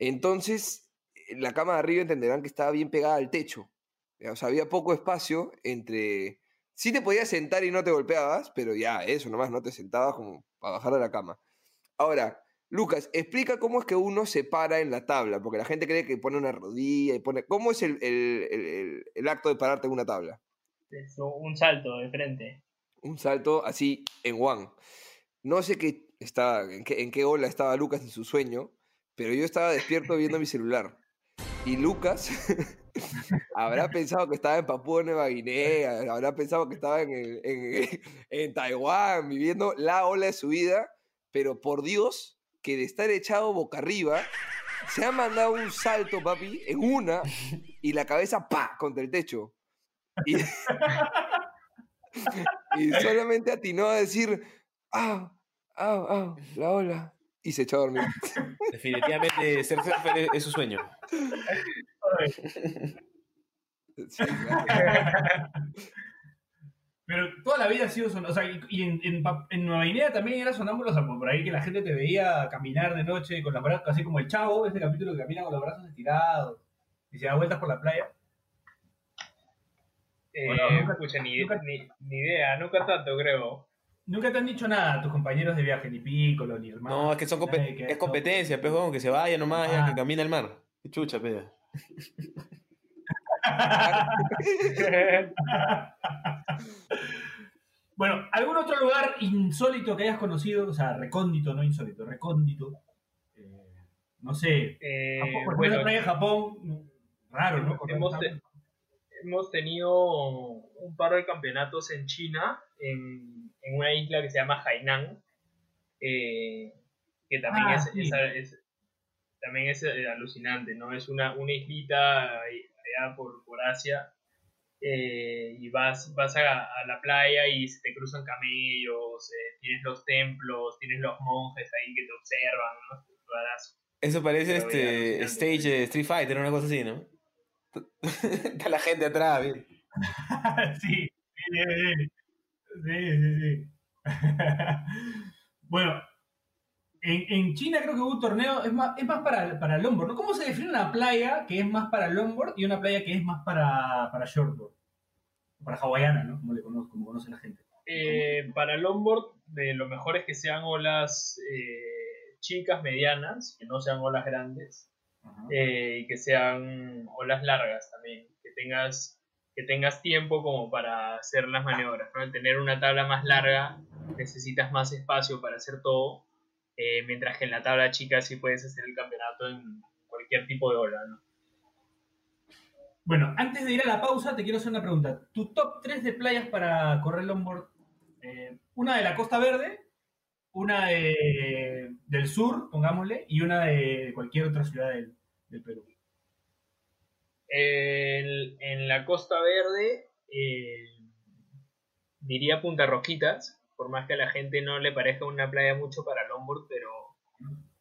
Speaker 6: entonces, la cama de arriba entenderán que estaba bien pegada al techo. O había poco espacio entre... Sí te podías sentar y no te golpeabas, pero ya, eso nomás, no te sentabas como para bajar de la cama. Ahora, Lucas, explica cómo es que uno se para en la tabla, porque la gente cree que pone una rodilla y pone... ¿Cómo es el, el- el- el- el acto de pararte en una tabla?
Speaker 3: Es un salto de frente.
Speaker 6: Un salto así en one. No sé qué estaba, en, qué, en qué ola estaba Lucas en su sueño, pero yo estaba despierto viendo mi celular. Y Lucas habrá pensado que estaba en Papúa Nueva Guinea, habrá pensado que estaba en, el- en, en Taiwán, viviendo la ola de su vida, pero por Dios, que de estar echado boca arriba, se ha mandado un salto, papi, en una, y la cabeza, pa, contra el techo. Y, y solamente atinó a decir, ah, ah, ah, la ola. Y se echó a dormir.
Speaker 4: Definitivamente ser surfer es, es su sueño.
Speaker 6: Sí, claro.
Speaker 2: Pero toda la vida ha sido sonámbulo. O sea, y, en, en, en Nueva Guinea también era sonámbulo, o sea, por ahí que la gente te veía caminar de noche con los brazos, así como el chavo, ese capítulo que camina con los brazos estirados y se da vueltas por la playa.
Speaker 3: Eh,
Speaker 2: Bueno, nunca-
Speaker 3: escucha, ni,
Speaker 2: nunca-
Speaker 3: ni, ni idea, nunca tanto creo.
Speaker 2: Nunca te han dicho nada tus compañeros de viaje, ni Piccolo, ni hermano.
Speaker 4: No, es que son compe- es competencia, weón, que se vaya nomás, ya
Speaker 2: Ah.
Speaker 4: que camina el mar. Qué chucha, peda.
Speaker 2: Bueno, ¿algún otro lugar insólito que hayas conocido? O sea, recóndito, no insólito, recóndito. Eh, no sé.
Speaker 3: Eh,
Speaker 2: Japón,
Speaker 3: bueno,
Speaker 2: Japón, raro, ¿no?
Speaker 3: Hemos, te- hemos tenido un par de campeonatos en China, en, en una isla que se llama Hainan, eh, que también
Speaker 2: Ah,
Speaker 3: es,
Speaker 2: sí.
Speaker 3: es- es- también es eh, alucinante, ¿no? Es una, una islita allá por, por Asia, eh, y vas, vas a, a la playa y se te cruzan camellos, eh, tienes los templos, tienes los monjes ahí que te observan, ¿no?
Speaker 4: Eso parece
Speaker 3: Pero
Speaker 4: este stage de Street Fighter, una cosa así, ¿no? Está la gente atrás, bien.
Speaker 2: sí, sí, sí, sí, sí, sí. bueno, en, en China creo que hubo un torneo, es más, es más para, para longboard, ¿no? ¿Cómo se define una playa que es más para longboard y una playa que es más para, para shortboard? Para hawaiana, ¿no? Como, le conoce, como conoce la gente.
Speaker 3: Eh, para longboard, de lo mejor es que sean olas eh, chicas, medianas, que no sean olas grandes, eh, y que sean olas largas también, que tengas, que tengas tiempo como para hacer las maniobras. ¿no? Al tener una tabla más larga, necesitas más espacio para hacer todo, eh, mientras que en la tabla chica sí puedes hacer el campeonato en cualquier tipo de ola. ¿no?
Speaker 2: Bueno, antes de ir a la pausa, te quiero hacer una pregunta. Tu top 3 de playas para correr longboard. eh, una de la Costa Verde, una de- del sur, pongámosle, y una de cualquier otra ciudad del, del Perú.
Speaker 3: El- en la Costa Verde eh, diría Punta Roquitas, por más que a la gente no le parezca una playa mucho para longboard, pero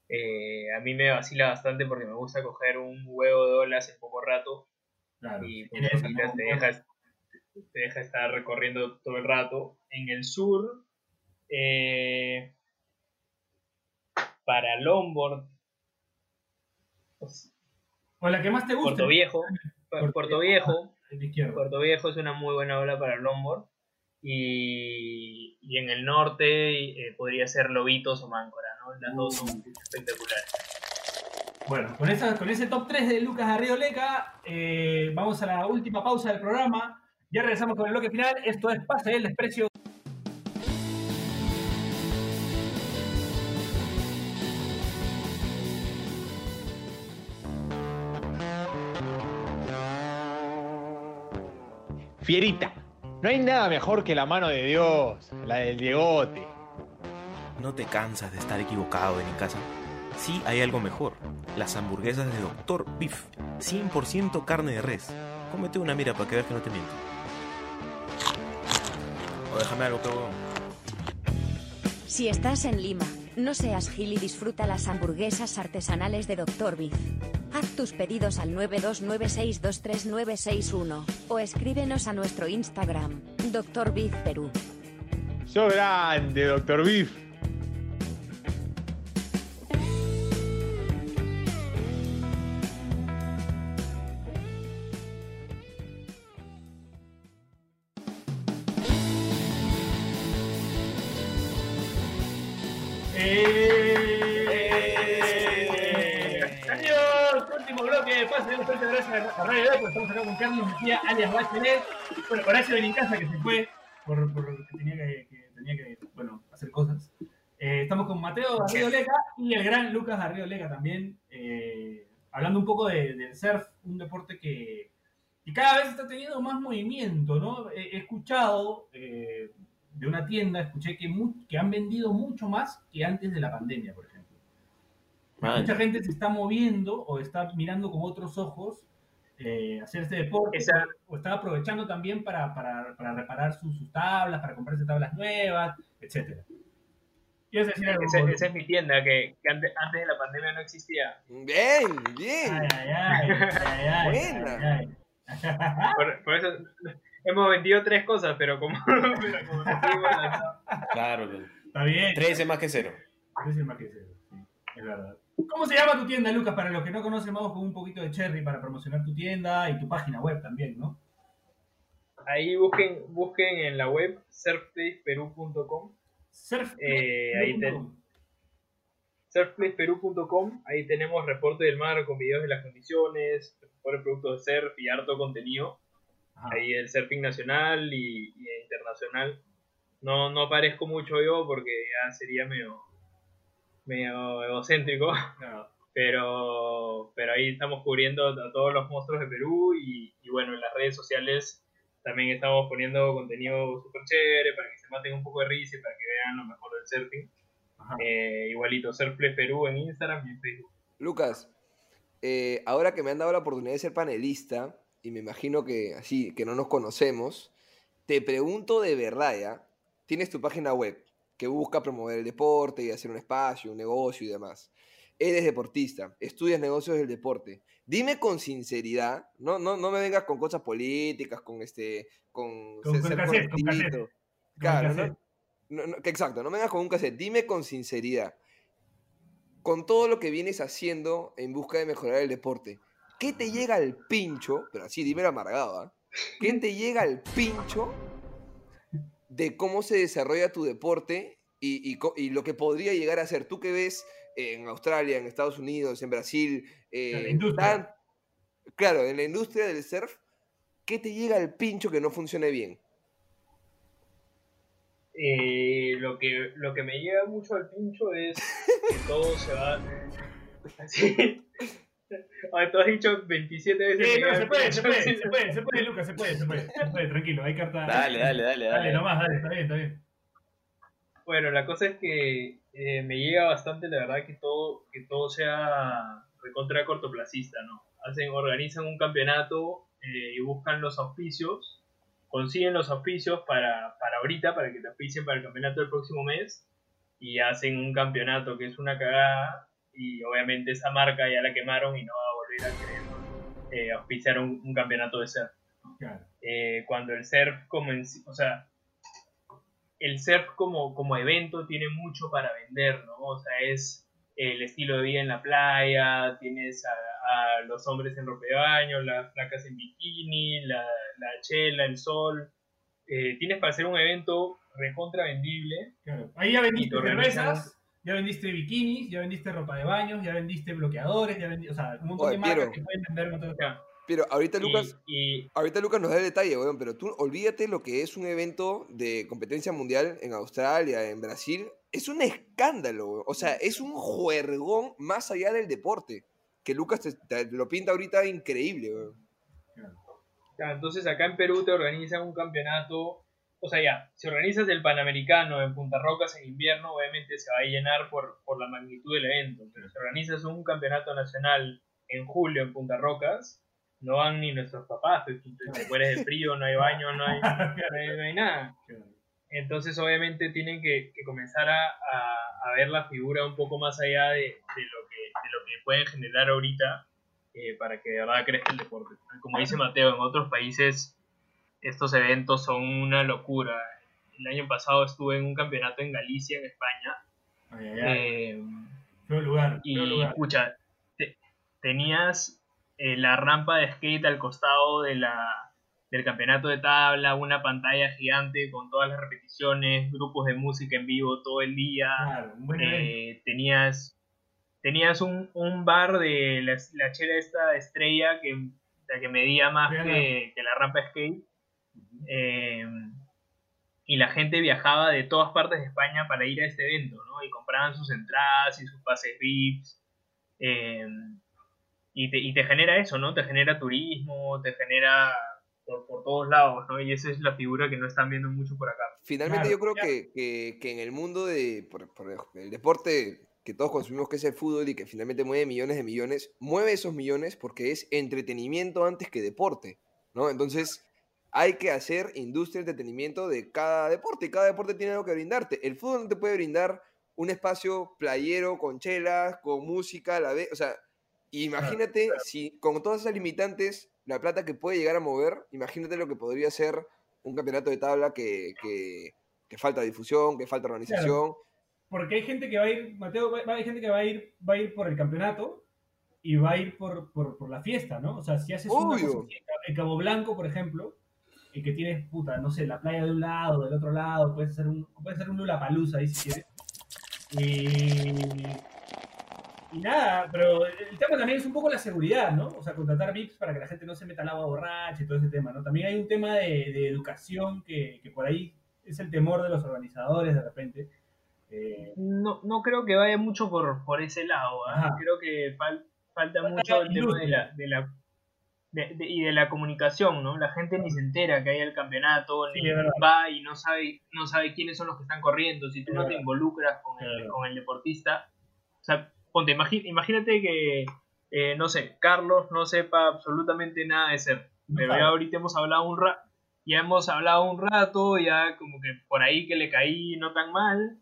Speaker 3: eh, a mí me vacila bastante porque me gusta coger un huevo de olas en poco rato
Speaker 2: Claro.
Speaker 3: y Roquitas te deja, te deja estar recorriendo todo el rato. En el sur, eh, para longboard, pues,
Speaker 2: O la que más te gusta.
Speaker 3: Puerto Viejo,
Speaker 2: Puerto
Speaker 3: Puerto
Speaker 2: Viejo. Izquierda.
Speaker 3: Puerto Viejo es una muy buena ola para el longboard. Y, y en el norte eh, podría ser Lobitos o Máncora, ¿no? Las dos son espectaculares.
Speaker 2: Bueno, con, esa, con ese top 3 de Lucas Garrido Leca, eh, vamos a la última pausa del programa. Ya regresamos con el bloque final. Esto es Pase el Desprecio.
Speaker 8: Fierita, no hay nada mejor que la mano de Dios, la del Diegote.
Speaker 4: ¿No te cansas de estar equivocado en casa? Sí, hay algo mejor. Las hamburguesas de Dr. Beef. 100% carne de res. Cómete una mira para que veas que no te miento. O déjame algo, pero...
Speaker 1: Si estás en Lima, no seas gil y disfruta las hamburguesas artesanales de Dr. Beef. Haz tus pedidos al 929623961 o escríbenos a nuestro Instagram, Dr. Beef Perú.
Speaker 8: ¡Sos grande, Doctor Beef!
Speaker 2: Radio Eco, estamos acá con Carlos Mejía, alias Bachelet, bueno, Horacio Benincasa que se fue por, por que tenía que, que tenía que, bueno, hacer cosas. Eh, estamos con Mateo Garrido Leca y el gran Lucas Garrido Leca también, eh, hablando un poco de- del surf, un deporte que, que cada vez está teniendo más movimiento, ¿no? He, he escuchado eh, de una tienda, escuché que, mu- que han vendido mucho más que antes de la pandemia, por ejemplo. Mucha gente se está moviendo o está mirando con otros ojos eh, hacer este deporte
Speaker 3: Esa-
Speaker 2: o está aprovechando también para, para, para reparar sus, sus tablas, para comprarse tablas nuevas, etc. ¿Quieres decir algo?
Speaker 3: Esa, esa es mi tienda que, que antes, antes de la pandemia no existía.
Speaker 6: Bien, bien.
Speaker 2: Ay, ay, ay,
Speaker 6: Buena.
Speaker 2: ay, ay.
Speaker 3: Por, por eso hemos vendido tres cosas, pero como, pero como
Speaker 4: claro. pues.
Speaker 2: Está bien.
Speaker 4: 13 más que cero.
Speaker 2: Ese es más que cero, sí, es verdad. ¿Cómo se llama tu tienda, Lucas? Para los que no conocen, vamos con un poquito de cherry para promocionar tu tienda y tu página web también, ¿no?
Speaker 3: Ahí busquen, busquen en la web surfplaceperu.com
Speaker 2: Surf.
Speaker 3: Eh, ahí te- surfplaceperu.com, ahí tenemos reporte del mar con videos de las condiciones, mejores productos de surf y harto contenido. Ahí el surfing nacional y, y internacional. No, no aparezco mucho yo porque ya sería medio, medio egocéntrico, pero, pero ahí estamos cubriendo a todos los monstruos de Perú y, y bueno, en las redes sociales también estamos poniendo contenido súper chévere para que se maten un poco de risa y para que vean lo mejor del surfing. Eh, igualito, Surfplace Perú en Instagram y en Facebook.
Speaker 6: Lucas, eh, ahora que me han dado la oportunidad de ser panelista, y me imagino que así, que no nos conocemos, te pregunto de verdad ya, tienes tu página web que busca promover el deporte y hacer un espacio, un negocio y demás. eres deportista, estudias negocios del deporte. Dime con sinceridad, no, no, no me vengas con cosas políticas, con este, con,
Speaker 2: Con- con cassette, con cassette.
Speaker 6: Claro, no, no, exacto, no me vengas con un cassette, dime con sinceridad, con todo lo que vienes haciendo en busca de mejorar el deporte, ¿qué te llega al pincho? Pero así, dímelo amargado, ¿ah? ¿Qué te llega al pincho de cómo se desarrolla tu deporte y, y lo que podría llegar a ser? Tú que ves en Australia, en Estados Unidos, en Brasil,
Speaker 2: En la
Speaker 6: eh, tan- claro, en la industria del surf, ¿qué te llega al pincho que no funcione bien?
Speaker 3: Eh, lo, que, lo que me llega mucho al pincho es que todo se va. Así. Ah, tú has dicho 27 veces.
Speaker 2: No, se puede, se puede, se puede, se puede, Lucas, se puede, se puede, se puede, tranquilo, hay carta.
Speaker 4: Dale, dale, dale,
Speaker 2: Dale,
Speaker 4: dale.
Speaker 2: nomás, dale, está bien, está bien.
Speaker 3: Bueno, la cosa es que eh, me llega bastante, la verdad, que todo, que todo sea recontra cortoplacista, ¿no? Hacen, organizan un campeonato eh, y buscan los auspicios, consiguen los auspicios para, para ahorita, para que te auspicien para el campeonato del próximo mes, y hacen un campeonato que es una cagada, y obviamente esa marca ya la quemaron y no va a volver a querer eh, auspiciar un, un campeonato de surf
Speaker 2: Claro.
Speaker 3: eh, cuando el surf como en o sea, el surf como, como evento tiene mucho para vender, ¿no? O sea, es el estilo de vida en la playa, tienes a, a los hombres en ropa de baño, las flacas en bikini, la, la chela, el sol. Eh, tienes para hacer un evento recontra vendible.
Speaker 2: Claro. Ahí ya vendiste cervezas, ya vendiste bikinis, ya vendiste ropa de baños, ya vendiste bloqueadores, ya vendiste, o sea, un montón
Speaker 6: Oye,
Speaker 2: de marcas
Speaker 6: Piero.
Speaker 2: que pueden vender
Speaker 3: Ya.
Speaker 6: Pero ahorita Lucas,
Speaker 3: y,
Speaker 6: ahorita Lucas nos da el detalle, weón, pero tú olvídate lo que es un evento de competencia mundial en Australia, en Brasil. Es un escándalo, weón. O sea, es un juergón más allá del deporte. Que Lucas te, te lo pinta ahorita increíble, weón.
Speaker 3: Entonces acá en Perú te organizan un campeonato, o sea ya, si organizas el Panamericano en Punta Rocas en invierno, obviamente se va a llenar por, por la magnitud del evento, pero si organizas un campeonato nacional en julio en Punta Rocas, no van ni nuestros papás, pues, te te mueres de frío, no hay baño, no hay, no hay, no hay nada. Entonces obviamente tienen que, que comenzar a, a- a ver la figura un poco más allá de, de lo, que, de lo que pueden generar ahorita eh, para que de verdad crezca el deporte. Como dice Mateo, en otros países estos eventos son una locura. El año pasado estuve en un campeonato en Galicia, en España,
Speaker 2: Ay, ay, ay.
Speaker 3: eh,
Speaker 2: lugar,
Speaker 3: y
Speaker 2: lugar.
Speaker 3: escucha, te- tenías eh, la rampa de skate al costado de la, del campeonato de tabla, una pantalla gigante con todas las repeticiones, grupos de música en vivo todo el día.
Speaker 2: Claro.
Speaker 3: Eh, tenías tenías un, un bar de la, la chela esta estrella que, la que medía más que, que la rampa skate. Eh, y la gente viajaba de todas partes de España para ir a este evento, ¿no? Y compraban sus entradas y sus pases VIPs. eh, y, te, y te genera eso, ¿no? Te genera turismo, te genera por, por todos lados, ¿no? Y esa es la figura que no están viendo mucho por acá.
Speaker 6: Finalmente
Speaker 2: Claro,
Speaker 6: yo creo que, que- que en el mundo de por- por el deporte que todos consumimos, que es el fútbol y que finalmente mueve millones de millones, mueve esos millones porque es entretenimiento antes que deporte, ¿no? Entonces hay que hacer industria de entretenimiento de cada deporte y cada deporte tiene algo que brindarte. El fútbol no te puede brindar un espacio playero con chelas, con música a la vez, o sea, imagínate si con todas esas limitantes, la plata que puede llegar a mover, imagínate lo que podría ser un campeonato de tabla que, que- que falta difusión, que falta organización.
Speaker 2: Porque hay gente que va a ir, Mateo, va- hay gente que va a ir, va a ir por el campeonato y va a ir por, por, por la fiesta, ¿no? O sea, si haces una
Speaker 6: Obvio.
Speaker 2: cosa así, en Cabo Blanco, por ejemplo, y que tienes, puta, no sé, la playa de un lado, del otro lado, puedes hacer un, puedes hacer un Lollapalooza ahí si quieres. Y, y nada, pero el tema también es un poco la seguridad, ¿no? O sea, contratar VIPs para que la gente no se meta al agua borracha y todo ese tema, ¿no? También hay un tema de, de educación que, que por ahí es el temor de los organizadores de repente. Eh,
Speaker 3: No, no creo que vaya mucho por, por ese lado.
Speaker 2: Ajá.
Speaker 3: Creo que fal- falta
Speaker 2: Falta
Speaker 3: mucho el tema de
Speaker 2: industria.
Speaker 3: la, de la de- de- y de la comunicación, ¿no? La gente ni se entera que hay el campeonato,
Speaker 2: Sí,
Speaker 3: ni va y no sabe, no sabe quiénes son los que están corriendo. Si tú no te involucras con el, con el deportista, o sea, ponte, imagínate que, eh, no sé, Carlos no sepa absolutamente nada de ser. Pero ya ahorita hemos hablado un rato, ya hemos hablado un rato, ya como que por ahí que le caí no tan mal.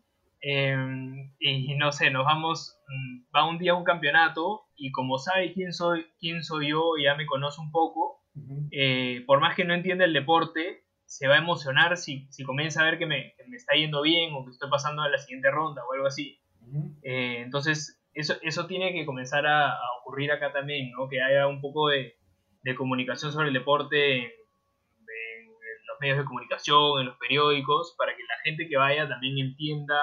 Speaker 3: Em, y no sé, nos vamos, mm, va un día a un campeonato y como sabe quién soy, quién soy yo, ya me conoce un poco, eh, por más que no entienda el deporte, se va a emocionar si, si comienza a ver que me, que me está yendo bien o que estoy pasando a la siguiente ronda o algo así. Eh, entonces, eso, eso tiene que comenzar a, a ocurrir acá también, ¿no? Que haya un poco de, de comunicación sobre el deporte en los medios de comunicación, en los periódicos, para que la gente que vaya también entienda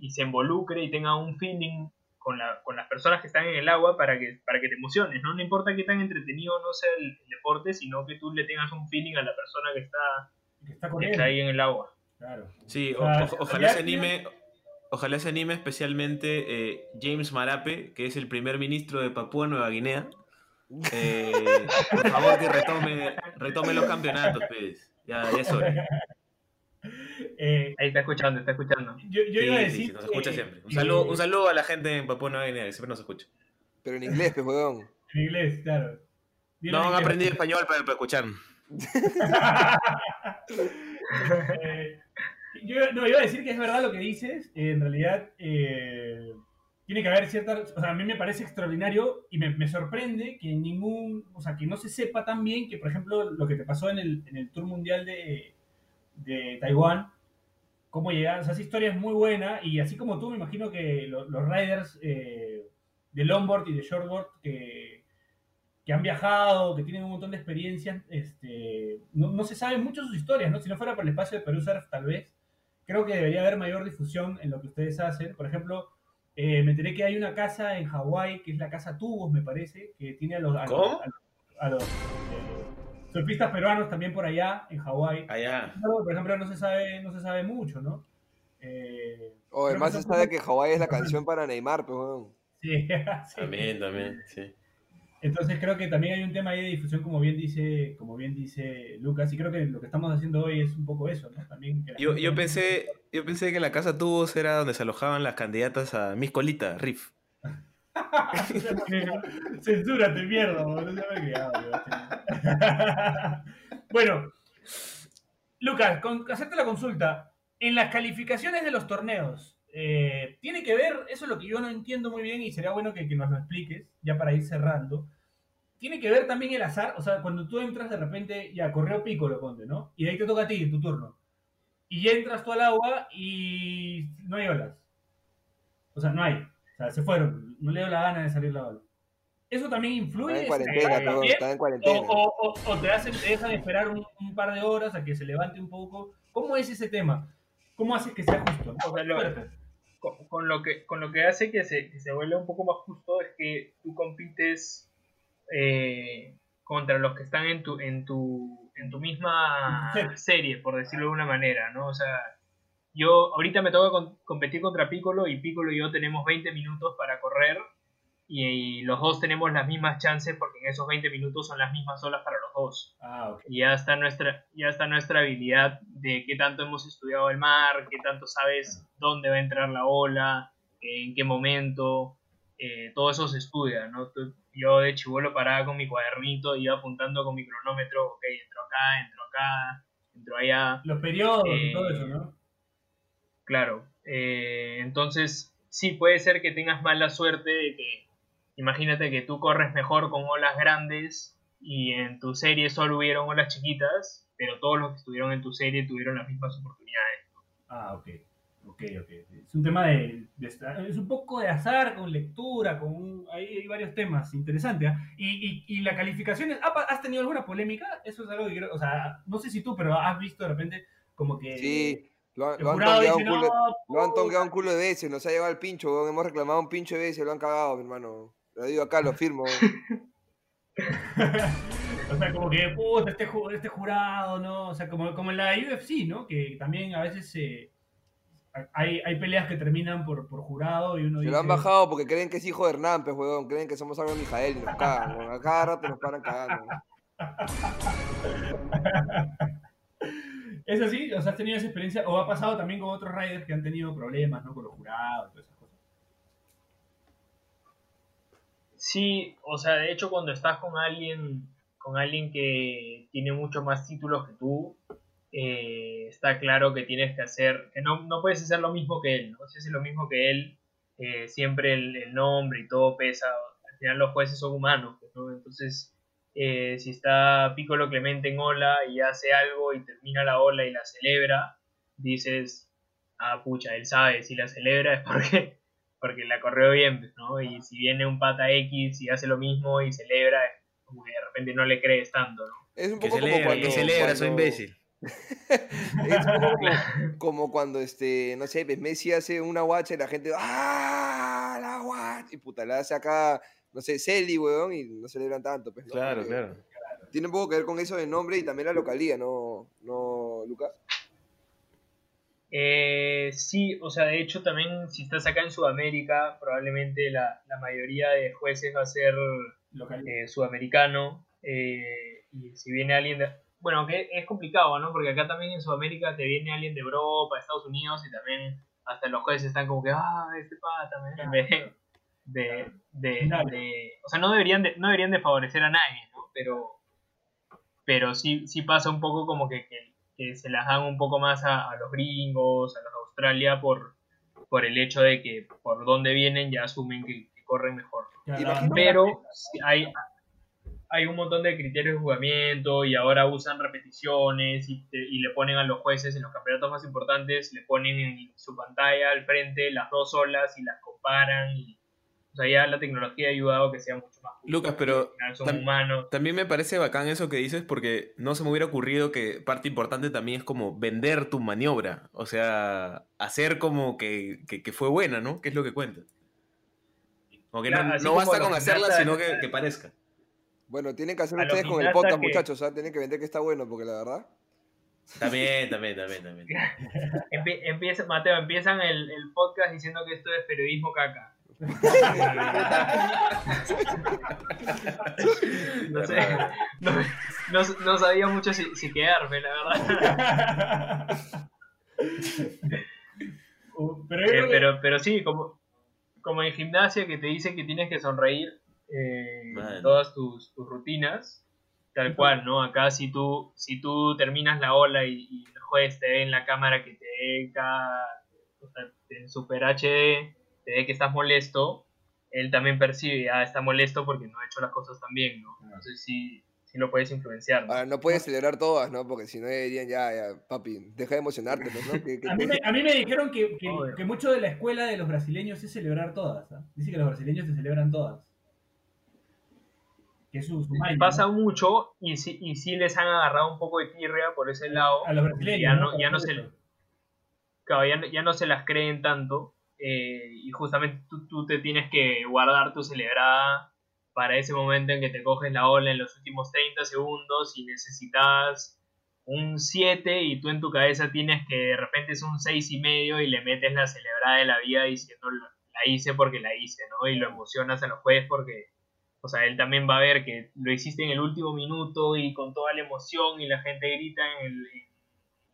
Speaker 3: y, se involucre y tenga un feeling con, la- con las personas que están en el agua para que, para que te emociones, ¿no? No importa qué tan entretenido no sea el, el deporte, sino que tú le tengas un feeling a la persona que está,
Speaker 2: Que está con
Speaker 3: que está ahí en el agua.
Speaker 2: Claro.
Speaker 4: Sí,
Speaker 2: O
Speaker 4: o- ojalá se anime, ojalá se anime especialmente eh, James Marape, que es el primer ministro de Papúa Nueva Guinea. Eh, por favor que retome, retome los campeonatos, pues. Ya, ya es hora.
Speaker 2: Eh,
Speaker 3: Ahí está escuchando, está escuchando.
Speaker 2: yo, yo
Speaker 4: Sí,
Speaker 2: iba a decir.
Speaker 4: sí, nos escucha siempre. Un saludo, un saludo a la gente en Papúa Nueva Guinea, que siempre nos escucha.
Speaker 6: Pero en inglés, pues, weón.
Speaker 2: En inglés, claro. Dilo
Speaker 4: No han aprendido español para, para escuchar.
Speaker 2: Eh, yo no, iba a decir que es verdad lo que dices. eh, en realidad, eh, tiene que haber cierta. O sea, a mí me parece extraordinario y me, me sorprende que ningún. O sea, que no se sepa tan bien que, por ejemplo, lo que te pasó en el, en el Tour Mundial de, de Taiwán. Cómo llegaron. O sea, esa historia es muy buena. Y así como tú, me imagino que lo- los riders eh, de longboard y de shortboard que que han viajado, que tienen un montón de experiencias, este, no, no se saben mucho sus historias, ¿no? Si no fuera por el espacio de Perú Surf, tal vez, creo que debería haber mayor difusión en lo que ustedes hacen. Por ejemplo, eh, me enteré que hay una casa en Hawái, que es la casa Tubos, me parece, que tiene a los, a los-
Speaker 4: ¿Cómo?
Speaker 2: a los- a los, eh, surfistas peruanos también por allá, en Hawái.
Speaker 4: Allá.
Speaker 2: Por ejemplo, no se sabe, no se sabe mucho, ¿no? Eh,
Speaker 6: O
Speaker 2: creo que
Speaker 6: además se sabe que Hawái es la canción para Neymar, pues, weón.
Speaker 2: Sí, sí.
Speaker 4: También, también, sí.
Speaker 2: Entonces creo que también hay un tema ahí de difusión, como bien dice, como bien dice Lucas, y creo que lo que estamos haciendo hoy es un poco eso, ¿no? También que
Speaker 4: Yo, yo pensé, yo pensé que la casa tubos era donde se alojaban las candidatas a Miss Colita, Riff.
Speaker 2: Boludo, me he criado, yo. Bueno, Lucas, con hacerte la consulta. En las calificaciones de los torneos, eh, tiene que ver, eso es lo que yo no entiendo muy bien y sería bueno que, nos lo expliques, ya para ir cerrando. Tiene que ver también el azar, o sea, cuando tú entras de repente, ya correo pico lo ponte, ¿no? Y ahí te toca a ti, tu turno. Y ya entras tú al agua y no hay olas. O sea, no hay. O sea, se fueron. No le dio la gana de salir la ola. ¿Eso también influye?
Speaker 6: Está en
Speaker 2: ¿Eso
Speaker 6: cuarentena? Está en
Speaker 2: O,
Speaker 6: cuarentena.
Speaker 2: o- o- o te, hacen, te dejan esperar un, un par de horas a que se levante un poco. ¿Cómo es ese tema? ¿Cómo haces que sea justo?
Speaker 3: O sea, lo-
Speaker 2: Fuerte.
Speaker 3: con, con lo que con lo que hace que se, que se vuelva un poco más justo es que tú compites eh, contra los que están en tu en tu en tu misma serie por decirlo de una manera no o sea yo ahorita me toca con- competir contra Piccolo y Piccolo y yo tenemos 20 minutos para correr y, y los dos tenemos las mismas chances porque en esos 20 minutos son las mismas olas para los dos
Speaker 2: Ah, ok.
Speaker 3: y ya está nuestra ya está nuestra habilidad de qué tanto hemos estudiado el mar qué tanto sabes dónde va a entrar la ola en qué momento eh, todo eso se estudia no yo de chivolo paraba con mi cuadernito iba apuntando con mi cronómetro ok entro acá entro acá entro allá
Speaker 2: Los periodos y
Speaker 3: Eh,
Speaker 2: todo eso, ¿no?
Speaker 3: Claro. eh, entonces, sí, puede ser que tengas mala suerte de que, imagínate que tú corres mejor con olas grandes y en tu serie solo hubieron olas chiquitas, pero todos los que estuvieron en tu serie tuvieron las mismas oportunidades.
Speaker 2: Ah, ok. Ok, ok. Es un tema de, de Es un poco de azar, con lectura, con... un- hay varios temas interesantes. ¿ah? Y, y, y la calificación... es- ¿ha pa- ¿Has tenido alguna polémica? Eso es algo que creo... O sea, no sé si tú, pero has visto de repente como que...
Speaker 6: Sí, lo, han- lo
Speaker 2: dice,
Speaker 6: un culo,
Speaker 2: no,
Speaker 6: lo han
Speaker 2: puta".
Speaker 6: tongueado un culo de veces, nos ha llegado el pincho, weón. Hemos reclamado un pincho de veces, lo han cagado, mi hermano. Lo digo acá, lo firmo.
Speaker 2: o sea, como que, puta, este, este jurado, ¿no? O sea, como, como en la UFC, ¿no? Que también a veces eh, hay, hay peleas que terminan por, por jurado y uno
Speaker 6: Se
Speaker 2: dice...
Speaker 6: lo han bajado porque creen que es hijo de Hernán, pues, weón. Creen que somos algo de Mijael y nos cagan, weón. A cada rato nos paran cagando.
Speaker 2: ¿Es así? O sea, ¿has tenido esa experiencia? ¿O ha pasado también con otros riders que han tenido problemas, ¿no? Con los jurados y todas esas cosas.
Speaker 3: Sí, o sea, de hecho cuando estás con alguien, con alguien que tiene mucho más títulos que tú, eh, está claro que tienes que hacer, que no, no puedes hacer lo mismo que él, ¿no? Si haces lo mismo que él, eh, siempre el, el nombre y todo pesa, al final los jueces son humanos, ¿no? Entonces, eh, si está Piccolo Clemente en ola y hace algo y termina la ola y la celebra, dices, ah, pucha, él sabe, si la celebra es porque, porque la corrió bien, pues, ¿no? Y si viene un pata X y hace lo mismo y celebra, es como que de repente no le crees tanto, ¿no?
Speaker 6: Es un
Speaker 4: Que
Speaker 6: poco como
Speaker 4: celebra,
Speaker 6: cuando...
Speaker 4: que celebra, soy
Speaker 6: cuando-
Speaker 4: imbécil.
Speaker 6: es un poco como, como cuando, este, no sé, pues, Messi hace una guacha y la gente, ¡ah! La guacha. Y puta, la hace acá, no sé, Celi, weón, y no celebran tanto. Pues, ¿no?
Speaker 4: Claro,
Speaker 6: Porque
Speaker 4: claro.
Speaker 6: Tiene un poco que ver con eso del nombre y también la localía, ¿no, no Lucas?
Speaker 3: Eh, sí, o sea, de hecho también si estás acá en Sudamérica, probablemente la, la mayoría de jueces va a ser
Speaker 2: Local.
Speaker 3: eh, sudamericano. eh, y si viene alguien de... Bueno, aunque es complicado, ¿no? Porque acá también en Sudamérica te viene alguien de Europa, de Estados Unidos, y también hasta los jueces están como que, ah, este pata, man", en vez de, de, de-
Speaker 2: Claro.
Speaker 3: de- O sea, no deberían de, no deberían de favorecer a nadie, ¿no? Pero, pero sí, sí pasa un poco como que, que, que se las dan un poco más a, a los gringos, a los de Australia, por, por el hecho de que por donde vienen ya asumen que, que corren mejor.
Speaker 6: Imagino-
Speaker 3: Pero hay, hay un montón de criterios de jugamiento y ahora usan repeticiones y, te- y le ponen a los jueces en los campeonatos más importantes, le ponen en su pantalla al frente las dos olas y las comparan. Y, o sea, ya la tecnología ha ayudado a que sea mucho más justo.
Speaker 4: Lucas, pero
Speaker 3: Al final son
Speaker 4: tam-
Speaker 3: humanos.
Speaker 4: También me parece bacán eso que dices porque no se me hubiera ocurrido que parte importante también es como vender tu maniobra. O sea, hacer como que, que- que fue buena, ¿no? Que es lo que cuenta. Como que
Speaker 3: Claro,
Speaker 4: no,
Speaker 3: así
Speaker 4: no
Speaker 3: como
Speaker 4: basta con hacerla, sino que, que parezca.
Speaker 6: Bueno, tienen que hacer
Speaker 3: A
Speaker 6: ustedes con el podcast,
Speaker 3: que-
Speaker 6: muchachos, ¿ah? Tienen que vender que está bueno, porque la verdad...
Speaker 4: También, también, también, también.
Speaker 3: Empie- empieza, Mateo, empiezan el, el podcast diciendo que esto es periodismo caca. No sé, no, no- no sabía mucho si, si quedarme, la verdad.
Speaker 2: Pero, yo
Speaker 3: Eh, pero, pero sí, como, como en gimnasia que te dicen que tienes que sonreír eh, todas tus, tus rutinas, tal cual, ¿no? Acá si tú, si tú terminas la ola y, y el juez te ve en la cámara que te ve cada, o sea, en Super HD, te ve que estás molesto, él también percibe, ah, está molesto porque no ha hecho las cosas tan bien, ¿no? Entonces sí, sí lo puedes influenciar. ¿no?
Speaker 6: Ahora, no puedes celebrar todas, ¿no? Porque si no dirían, ya, ya, papi, deja de emocionarte, pues, ¿no?
Speaker 2: A, mí me, a mí me dijeron que, que- mucho de la escuela de los brasileños es celebrar todas. ¿ah? Dice que los brasileños se celebran todas. Que su, su maña,
Speaker 3: Pasa
Speaker 2: ¿no?
Speaker 3: mucho y sí, y sí les han agarrado un poco de tirria por ese lado.
Speaker 2: A los brasileños.
Speaker 3: ya no, ya no
Speaker 2: Por
Speaker 3: se, claro, ya, no- ya no se las creen tanto. Eh, y justamente tú, tú te tienes que guardar tu celebrada para ese momento en que te coges la ola en los últimos 30 segundos y necesitas un 7 y tú en tu cabeza tienes que de repente es un 6 y medio y le metes la celebrada de la vida diciendo la hice porque la hice, ¿no? Y lo emocionas a los jueces porque, o sea, él también va a ver que lo hiciste en el último minuto y con toda la emoción y la gente grita en, el- en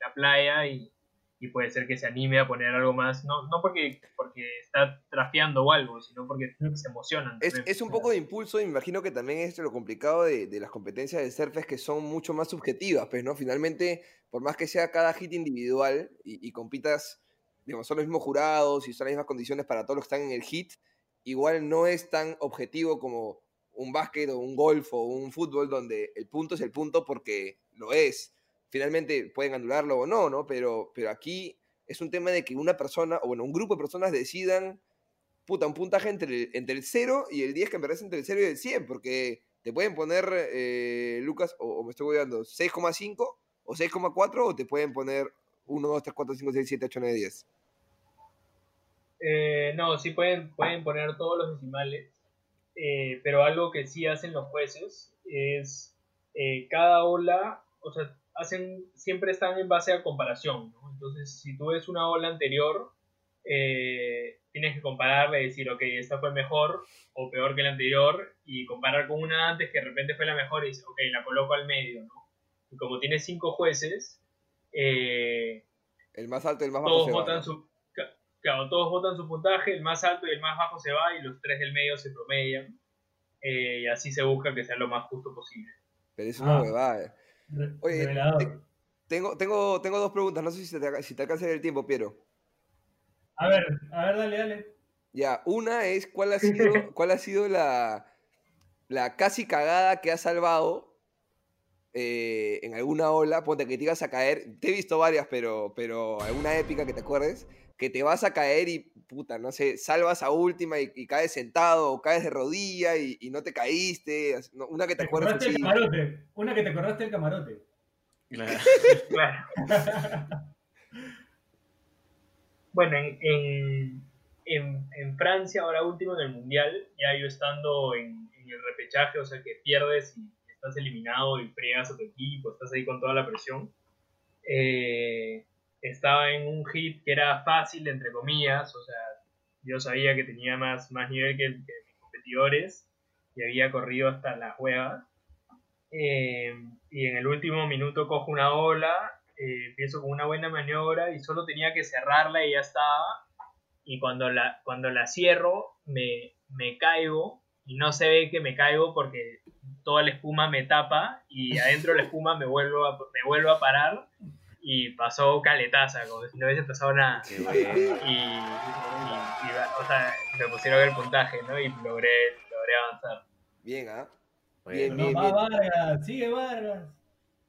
Speaker 3: la playa y, y puede ser que se anime a poner algo más, no, no porque, porque está trafiando o algo, sino porque se emocionan.
Speaker 6: Es, es un poco de impulso y me imagino que también es lo complicado de, de las competencias de surf es que son mucho más subjetivas, pues, ¿no? Finalmente, por más que sea cada hit individual y, y compitas, digamos, son los mismos jurados y son las mismas condiciones para todos los que están en el hit, igual no es tan objetivo como un básquet o un golf o un fútbol donde el punto es el punto porque lo es. Finalmente pueden anularlo o no, ¿no? Pero, pero aquí es un tema de que una persona, o bueno, un grupo de personas decidan puta, un puntaje entre el, entre el 0 y el 10 que me parece entre el 0 y el 100, porque te pueden poner, eh, Lucas, o, o me estoy cuidando, 6,5 o 6,4 o te pueden poner 1, 2, 3, 4, 5, 6, 7, 8, 9, 10.
Speaker 3: Eh, no, sí pueden, pueden poner todos los decimales, eh, pero algo que sí hacen los jueces es eh, cada ola, o sea, hacen, siempre están en base a comparación, ¿no? Entonces, si tú ves una ola anterior, eh, tienes que compararla y decir, ok, esta fue mejor o peor que la anterior, y comparar con una antes que de repente fue la mejor y dices, ok, la coloco al medio, ¿no? Y como tienes cinco jueces, eh,
Speaker 6: El más alto y el más bajo
Speaker 3: todos
Speaker 6: se va,
Speaker 3: votan
Speaker 6: ¿no?
Speaker 3: su claro, todos votan su puntaje, el más alto y el más bajo se va y los tres del medio se promedian eh, y así se busca que sea lo más justo posible.
Speaker 6: Pero es una
Speaker 2: Ah.
Speaker 6: huevada. Oye,
Speaker 2: revelador.
Speaker 6: Tengo, tengo, tengo dos preguntas, no sé si te, si te alcanza el tiempo, Piero.
Speaker 2: A ver, a ver, dale, dale.
Speaker 6: Ya, una es cuál ha sido, cuál ha sido la, la casi cagada que has salvado eh, en alguna ola, ponte que te ibas a caer, te he visto varias, pero, pero alguna épica que te acuerdes, que te vas a caer y, puta, no sé, salvas a última y, y caes sentado o caes de rodilla y, y no te caíste, no, una que te
Speaker 2: camarote. Una que te acordaste del camarote.
Speaker 4: Claro.
Speaker 3: Claro. Bueno, en, en, en, en Francia, ahora último en el Mundial, ya yo estando en, en el repechaje, o sea que pierdes y estás eliminado y friegas a tu equipo, estás ahí con toda la presión. eh, estaba en un hit que era fácil, entre comillas, o sea, yo sabía que tenía más, más nivel que, mis competidores y había corrido hasta las huevas. Eh, y en el último minuto cojo una ola, eh, empiezo con una buena maniobra y solo tenía que cerrarla y ya estaba. Y cuando la, cuando la cierro, me, me caigo y no se ve que me caigo porque toda la espuma me tapa y adentro de la espuma me vuelvo me vuelvo a parar y pasó caletaza, como si no hubiese pasado nada. Y, y- y, o sea, me pusieron el puntaje, ¿no? Y logré, logré avanzar.
Speaker 6: Bien, ¿ah? Bien,
Speaker 2: No,
Speaker 6: bien,
Speaker 2: va
Speaker 6: bien.
Speaker 2: Vargas, sigue Vargas.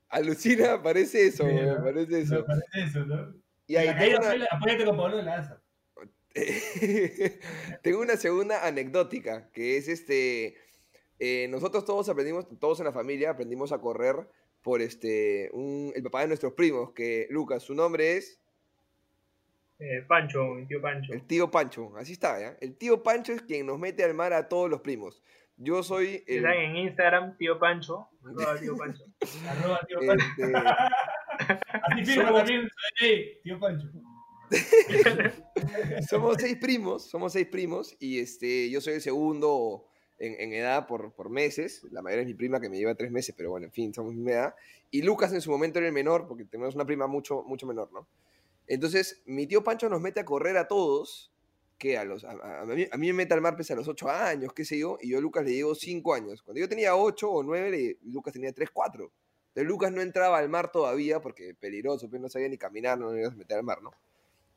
Speaker 6: Alucina, parece eso,
Speaker 2: Sí, ¿no?
Speaker 6: parece
Speaker 2: Me
Speaker 6: eso.
Speaker 2: parece eso, ¿no?
Speaker 6: Y ahí tengo una,
Speaker 2: apóyate con Pablo Laza.
Speaker 6: tengo una segunda anecdótica, que es este, eh, nosotros todos aprendimos, todos en la familia aprendimos a correr por este, un- el papá de nuestros primos, que Lucas, su nombre es
Speaker 3: Eh, Pancho, mi tío Pancho.
Speaker 6: el tío Pancho, así está, ¿ya? El tío Pancho es quien nos mete al mar a todos los primos. Yo soy el...
Speaker 3: Están en Instagram, tío Pancho. Arroba tío Pancho.
Speaker 2: Arroba tío Pancho.
Speaker 6: este,
Speaker 2: Así firma
Speaker 6: somos-
Speaker 2: también, hey, tío Pancho.
Speaker 6: somos seis primos, somos seis primos, y este, yo soy el segundo en, en edad por, por meses. La mayor es mi prima que me lleva tres meses, pero bueno, en fin, somos misma edad. Y Lucas en su momento era el menor, porque tenemos una prima mucho, mucho menor, ¿no? Entonces, mi tío Pancho nos mete a correr a todos, que a, los, a, mí, me mete al mar pese a los ocho años, qué sé yo, y yo a Lucas le llevo cinco años. Cuando yo tenía ocho o nueve, le- Lucas tenía tres, cuatro. Entonces Lucas no entraba al mar todavía porque peligroso, pues no sabía ni caminar, no ibas a meter al mar, ¿no?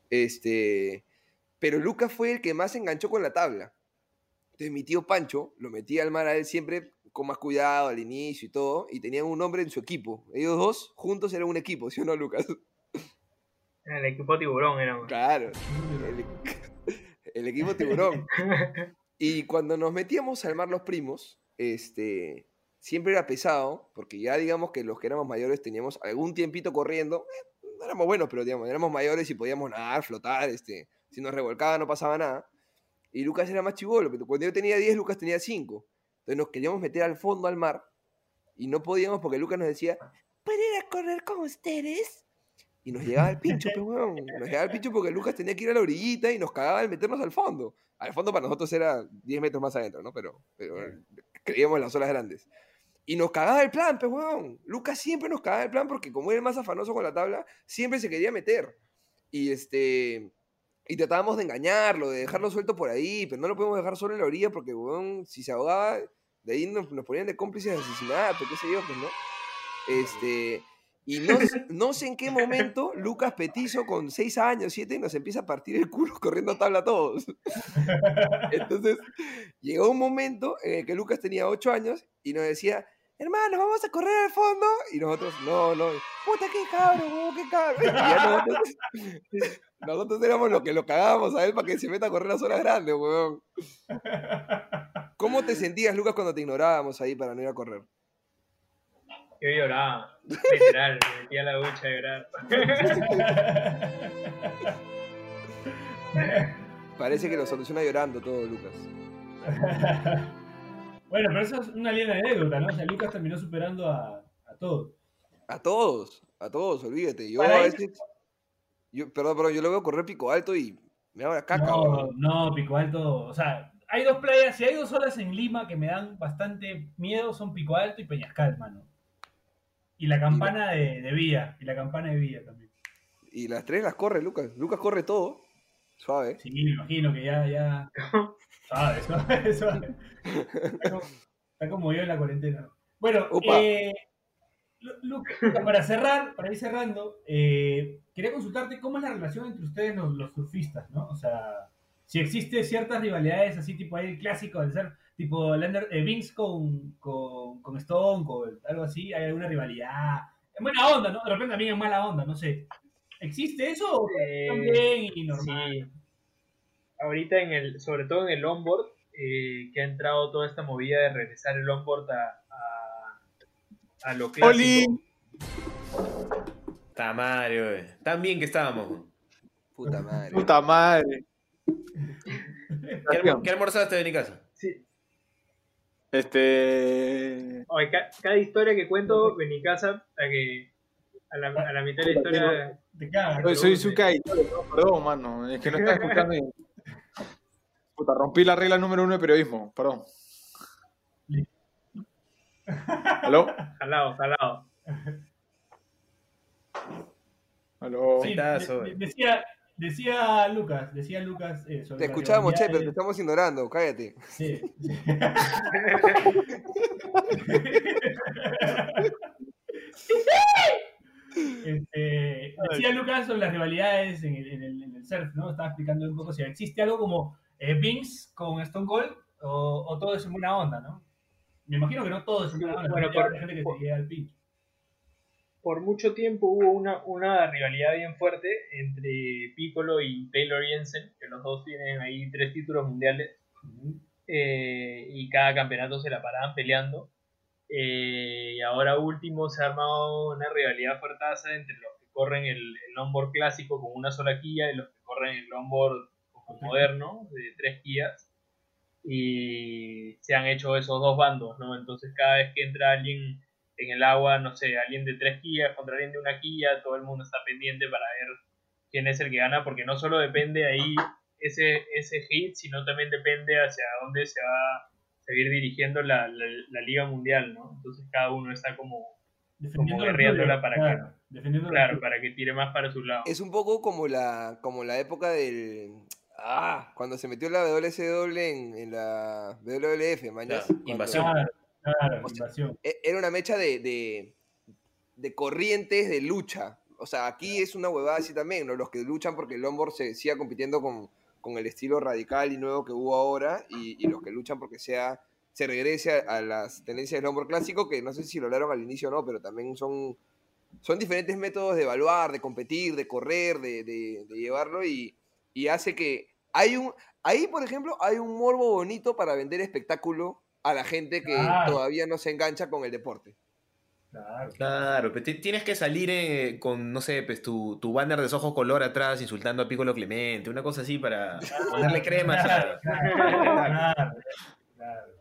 Speaker 6: Este, pero Lucas fue el que más enganchó con la tabla. Entonces mi tío Pancho lo metía al mar a él siempre con más cuidado al inicio y todo, y tenían un hombre en su equipo. Ellos dos juntos eran un equipo, ¿sí o no, Lucas?
Speaker 3: El equipo tiburón éramos.
Speaker 6: Claro, el, el equipo tiburón. Y cuando nos metíamos al mar los primos, este, siempre era pesado, porque ya digamos que los que éramos mayores teníamos algún tiempito corriendo, eh, no éramos buenos, pero digamos, éramos mayores y podíamos nadar, flotar, este, si nos revolcaba no pasaba nada. Y Lucas era más chivolo, pero cuando yo tenía 10, Lucas tenía 5. Entonces nos queríamos meter al fondo al mar y no podíamos porque Lucas nos decía, ¿puedo ir a correr con ustedes? Y nos llegaba el pincho, pues, weón. Nos llegaba el pincho porque Lucas tenía que ir a la orillita y nos cagaba al meternos al fondo. Al fondo para nosotros era 10 metros más adentro, ¿no? Pero, pero creíamos en las olas grandes. Y nos cagaba el plan, pues, weón. Lucas siempre nos cagaba el plan porque como era el más afanoso con la tabla, siempre se quería meter. Y este... Y tratábamos de engañarlo, de dejarlo suelto por ahí, pero no lo podemos dejar solo en la orilla porque, weón, si se ahogaba, de ahí nos, nos ponían de cómplices de asesinato, qué sé yo, pues, ¿no? Este... Y no, no sé en qué momento Lucas Petizo con 6 años, 7, nos empieza a partir el culo corriendo a tabla a todos. Entonces, llegó un momento en el que Lucas tenía 8 años y nos decía, hermanos, vamos a correr al fondo. Y nosotros, no, no, puta, qué cabrón, huevón, qué cabrón. Y ya nosotros, nosotros éramos los que lo cagábamos a él para que se meta a correr las horas grandes, huevón. ¿Cómo te sentías, Lucas, cuando te ignorábamos ahí para no ir a correr?
Speaker 3: Yo lloraba, literal, me metía la ducha a llorar.
Speaker 6: Parece que lo soluciona llorando todo, Lucas.
Speaker 2: bueno, pero eso es una linda anécdota, ¿no? O sea, Lucas terminó superando a, a todos.
Speaker 6: A todos, a todos, olvídate. Yo
Speaker 2: Para
Speaker 6: a
Speaker 2: ir-
Speaker 6: veces. Yo, perdón, perdón, yo lo veo correr pico alto y me da una caca,
Speaker 2: No, no, Pico Alto. O sea, hay dos playas, si hay dos olas en Lima que me dan bastante miedo, son Pico Alto y Peñascal, mano. Y la campana de, de Vía, y la campana de Vía también.
Speaker 6: Y las tres las corre Lucas. Lucas corre todo. Suave.
Speaker 2: Sí, me imagino que ya, ya. Suave, suave, suave. Está como, está como yo en la cuarentena. Bueno, eh, Lu- Luca, para cerrar, para ir cerrando, eh, quería consultarte cómo es la relación entre ustedes los, los surfistas, ¿no? O sea, si existe ciertas rivalidades así, tipo ahí el clásico del surf, tipo Lander, eh, Vince con, con, con Stone, con algo así, hay alguna rivalidad. En buena onda, ¿no? De repente también en mala onda, no sé. ¿Existe eso o
Speaker 3: Eh,
Speaker 2: bien y normal?
Speaker 3: Sí. Ahorita en el, sobre todo en el onboard, eh, que ha entrado toda esta movida de regresar el onboard a, a, a lo clásico.
Speaker 5: ¡Oli!
Speaker 4: Está Mario, güey. Tan bien que estábamos.
Speaker 6: Puta madre.
Speaker 5: Puta madre.
Speaker 4: ¿Qué, alm- qué almorzaste de mi casa?
Speaker 3: Sí.
Speaker 5: Este.
Speaker 3: Oye, ca- cada historia que cuento en mi casa, a que a la, a la mitad de la historia
Speaker 2: Te cagas.
Speaker 5: Soy Sukai. Perdón, mano. Es que no estaba escuchando. y- Puta, rompí la regla número uno de periodismo. Perdón. ¿Aló?
Speaker 3: jalado, jalado.
Speaker 5: ¿Aló?
Speaker 2: Sí, de- decía, decía Lucas, decía Lucas eh, sobre
Speaker 6: Te escuchamos, che, pero te estamos ignorando. Cállate.
Speaker 2: Sí. Este, decía Lucas sobre las rivalidades en el, en el- en el surf, ¿no? Estaba explicando un poco si existe algo como eh, Vince con Stone Cold o, o todo es en buena onda, ¿no? Me imagino que no todo es en buena onda.
Speaker 3: Bueno, por-
Speaker 2: gente que
Speaker 3: por-
Speaker 2: se llega al pincho.
Speaker 3: Por mucho tiempo hubo una, una rivalidad bien fuerte entre Piccolo y Taylor Jensen, que los dos tienen ahí tres títulos mundiales. eh, y cada campeonato se la paraban peleando. Eh, y ahora último se ha armado una rivalidad fuertaza entre los que corren el, el longboard clásico con una sola quilla y los que corren el longboard moderno de tres quillas. Y se han hecho esos dos bandos, ¿no? Entonces cada vez que entra alguien en el agua, no sé, alguien de tres quillas contra alguien de una quilla, todo el mundo está pendiente para ver quién es el que gana, porque no solo depende ahí ese, ese hit, sino también depende hacia dónde se va a seguir dirigiendo la, la, la Liga Mundial, ¿no? Entonces cada uno está como,
Speaker 2: Defendiendo
Speaker 3: como guerreándola para
Speaker 2: claro, defendiendo lo
Speaker 3: claro, para que tire más para su lado.
Speaker 6: Es un poco como la, como la época del. Ah, cuando se metió la WSW en, en la WWF, mañana.
Speaker 4: Claro, invasión.
Speaker 2: Claro, claro,
Speaker 6: O sea,
Speaker 2: invasión.
Speaker 6: E- Era una mecha de, de, de corrientes de lucha. O sea, aquí es una huevada así también, ¿no? Los que luchan porque el longboard se siga compitiendo con, con el estilo radical y nuevo que hubo ahora, y, y los que luchan porque sea se regrese a, a las tendencias del longboard clásico, que no sé si lo hablaron al inicio o no, pero también son, son diferentes métodos de evaluar, de competir, de correr, de, de- de llevarlo, y, y hace que hay un... Ahí, por ejemplo, hay un morbo bonito para vender espectáculo a la gente que
Speaker 2: Claro.
Speaker 6: todavía no se engancha con el deporte.
Speaker 2: Claro.
Speaker 4: Claro, pero ti- tienes que salir eh, con, no sé, pues tu, tu banner de ojos color atrás insultando a Piccolo Clemente, una cosa así para ponerle crema.
Speaker 2: Claro, claro, claro, claro.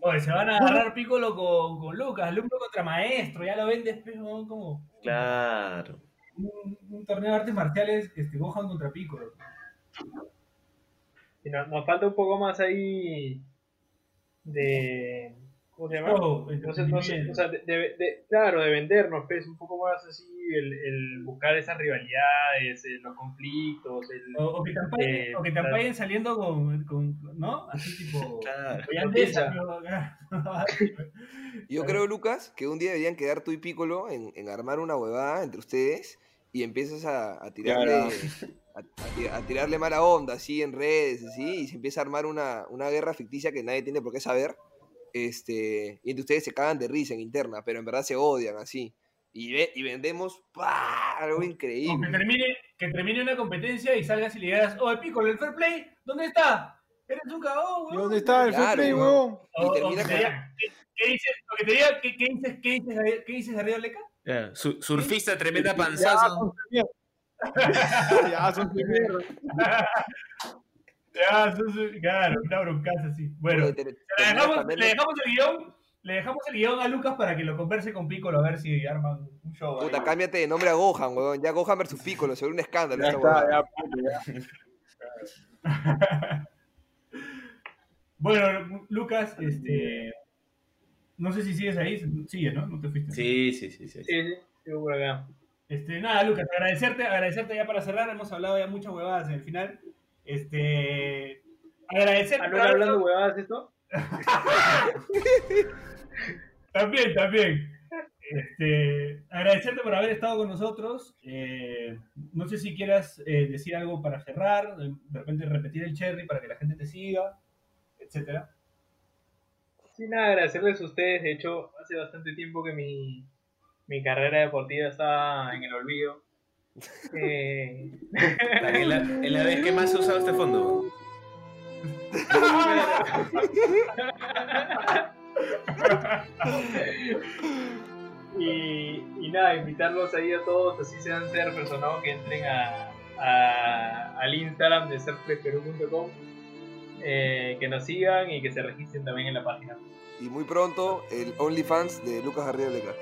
Speaker 2: Oye, se van a agarrar Piccolo con, con Lucas, alumno contra maestro, ya lo ven después ¿no? como
Speaker 4: Claro.
Speaker 2: un, un torneo de artes marciales este, Gohan contra Piccolo.
Speaker 3: Y no- nos falta un poco más ahí de... ¿Cómo se llama?
Speaker 2: Oh,
Speaker 3: No sé, no sé, o sea, de, de- de- claro, de vendernos, pues, un poco más así, el, el buscar esas rivalidades, eh, los conflictos, el,
Speaker 2: O, o que te
Speaker 3: Eh,
Speaker 2: o que te
Speaker 3: claro.
Speaker 2: ampallen saliendo con, con, ¿no? Así tipo...
Speaker 4: Claro.
Speaker 2: Pero-
Speaker 6: Yo
Speaker 2: Claro.
Speaker 6: creo, Lucas, que un día deberían quedar tú y Piccolo en, en armar una huevada entre ustedes y empiezas a, a tirarle
Speaker 5: Claro.
Speaker 6: a, a ti- a tirarle mala onda así en redes así y se empieza a armar una, una guerra ficticia que nadie tiene por qué saber este y entre ustedes se cagan de risa en interna pero en verdad se odian así y, ve- y vendemos ¡pah! algo
Speaker 2: O que
Speaker 6: increíble
Speaker 2: termine, que termine una competencia y salgas y le digas, oh, Piccolo, el fair play, ¿dónde está? Eres un cagón,
Speaker 5: ¿Y
Speaker 2: weón.
Speaker 5: dónde está el fair play,
Speaker 6: weón. Y termina
Speaker 2: ¿qué, qué dices? O que te diga, ¿qué, qué dices, qué dices, qué dices, Garrido Leca?
Speaker 4: Su- surfista, tremenda
Speaker 5: Ya,
Speaker 4: panzazo.
Speaker 5: De. Ya, son de mierda.
Speaker 2: Ya, eso es- claro, una broncaza así. Bueno,
Speaker 6: te-
Speaker 2: le dejamos,
Speaker 6: cambiando-
Speaker 2: le dejamos el guion, le dejamos el guion a Lucas para que lo converse con Piccolo a ver si arman un show. ahí.
Speaker 6: puta cámbiate de nombre a Gohan weón ya Gohan versus Piccolo se ve un escándalo
Speaker 5: Ya está, ya.
Speaker 2: Bueno, Lucas, este. No sé si sigues ahí. Sigues, ¿no? No te fuiste.
Speaker 4: Sí, sí, sí. sí.
Speaker 3: Sí, sí, sigo por acá.
Speaker 2: Este, nada, Lucas, agradecerte, agradecerte ya para cerrar. Hemos hablado ya muchas huevadas en el final. Este. Agradecerte.
Speaker 3: ¿Ah, no era hablando huevadas esto?
Speaker 2: También, también. Este, agradecerte por haber estado con nosotros. Eh, no sé si quieras eh, decir algo para cerrar, de repente repetir el cherry para que la gente te siga, etcétera.
Speaker 3: Sin nada, agradecerles a ustedes. De hecho, hace bastante tiempo que mi, mi carrera deportiva está en el olvido. Eh,
Speaker 4: En la, vez que más he usado este fondo.
Speaker 3: y, y nada, invitarlos ahí a todos, así sean ser personados que entren a, a- al Instagram de serflexperú.com, eh, que nos sigan y que se registren también en la página.
Speaker 6: Y muy pronto, el OnlyFans de Lucas Leca.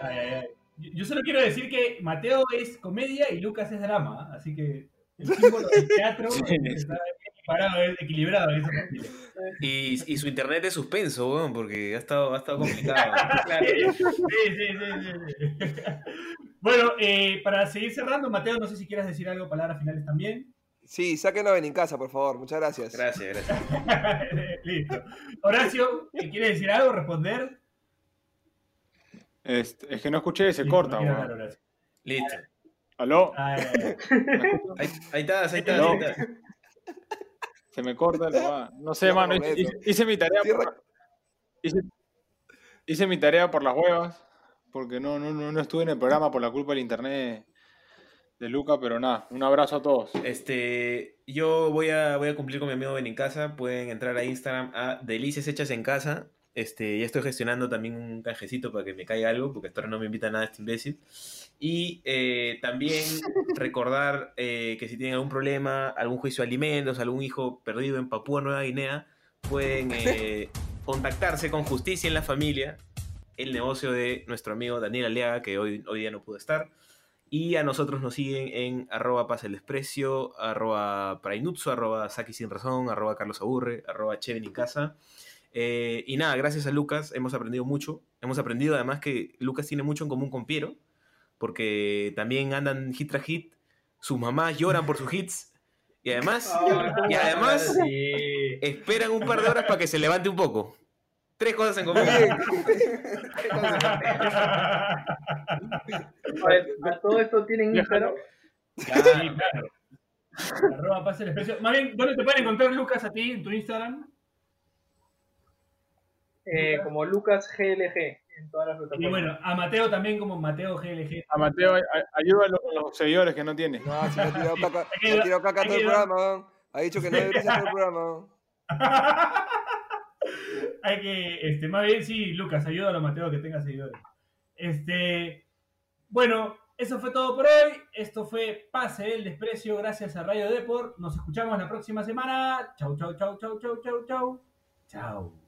Speaker 2: Ay, ay, ay. Yo solo quiero decir que Mateo es comedia y Lucas es drama, ¿ah? así que el símbolo del teatro
Speaker 5: Sí.
Speaker 2: está equilibrado, es equilibrado familia.
Speaker 4: Y, y su internet de suspenso, weón, porque ha estado, ha estado complicado.
Speaker 2: Sí, sí, sí, sí, sí. Bueno, eh, para seguir cerrando, Mateo, no sé si quieras decir algo, palabras finales también.
Speaker 6: Sí, sáquenlo en casa, por favor. Muchas gracias.
Speaker 4: Gracias, gracias.
Speaker 2: Listo. Horacio, ¿quieres decir algo? ¿Responder?
Speaker 5: Este, es que no escuché, se
Speaker 2: Listo,
Speaker 5: corta.
Speaker 4: Listo.
Speaker 5: ¿Aló?
Speaker 2: Ay, ay.
Speaker 4: Ahí, ahí estás, ahí estás,
Speaker 5: No.
Speaker 4: ahí estás.
Speaker 5: Se me corta la. No sé, mano. Hice, mi tarea por, hice, hice mi tarea por las huevas. Porque no, no, no, no estuve en el programa por la culpa del internet de Luca, pero nada, un abrazo a todos.
Speaker 4: Este, yo voy a, voy a cumplir con mi amigo Ben en casa. Pueden entrar a Instagram a Delicias Hechas en Casa. Este, ya estoy gestionando también un canjecito para que me caiga algo, porque hasta ahora no me invita nada este imbécil. Y eh, también recordar eh, que si tienen algún problema, algún juicio de alimentos, algún hijo perdido en Papúa Nueva Guinea, pueden eh, contactarse con Justicia en la Familia, el negocio de nuestro amigo Daniel Aliaga, que hoy, hoy día no pudo estar. Y a nosotros nos siguen en arroba pasa el desprecio, arroba prainutsu, arroba saki sin razón, arroba carlos aburre, arroba cheven en casa. Eh, y nada, gracias a Lucas hemos aprendido mucho. Hemos aprendido además que Lucas tiene mucho en común con Piero, porque también andan hit tras hit, sus mamás lloran por sus hits. Y además, y además
Speaker 3: Sí.
Speaker 4: esperan un par de horas para que se levante un poco. Tres cosas en común.
Speaker 3: A todo esto tienen Instagram.
Speaker 2: Sí, claro. Arroba pase el desprecio. Más bien, ¿dónde te pueden encontrar, Lucas, a ti en tu Instagram?
Speaker 3: Eh, como Lucas GLG en todas las
Speaker 2: Y
Speaker 3: plataformas.
Speaker 2: bueno, a Mateo también como Mateo GLG.
Speaker 5: A Mateo, a- ayúdalo con los seguidores que no tiene.
Speaker 6: No, si me ha tirado caca, ha tirado caca todo el programa. Ha dicho que no debería ser todo el programa.
Speaker 2: Hay que, este, más bien, sí, Lucas, ayúdalo a Mateo que tenga seguidores. Este, bueno, eso fue todo por hoy. Esto fue Pase el Desprecio, gracias a Radio Deport. Nos escuchamos la próxima semana. Chau, chau, chau, chau, chau, chau, chau. Chau.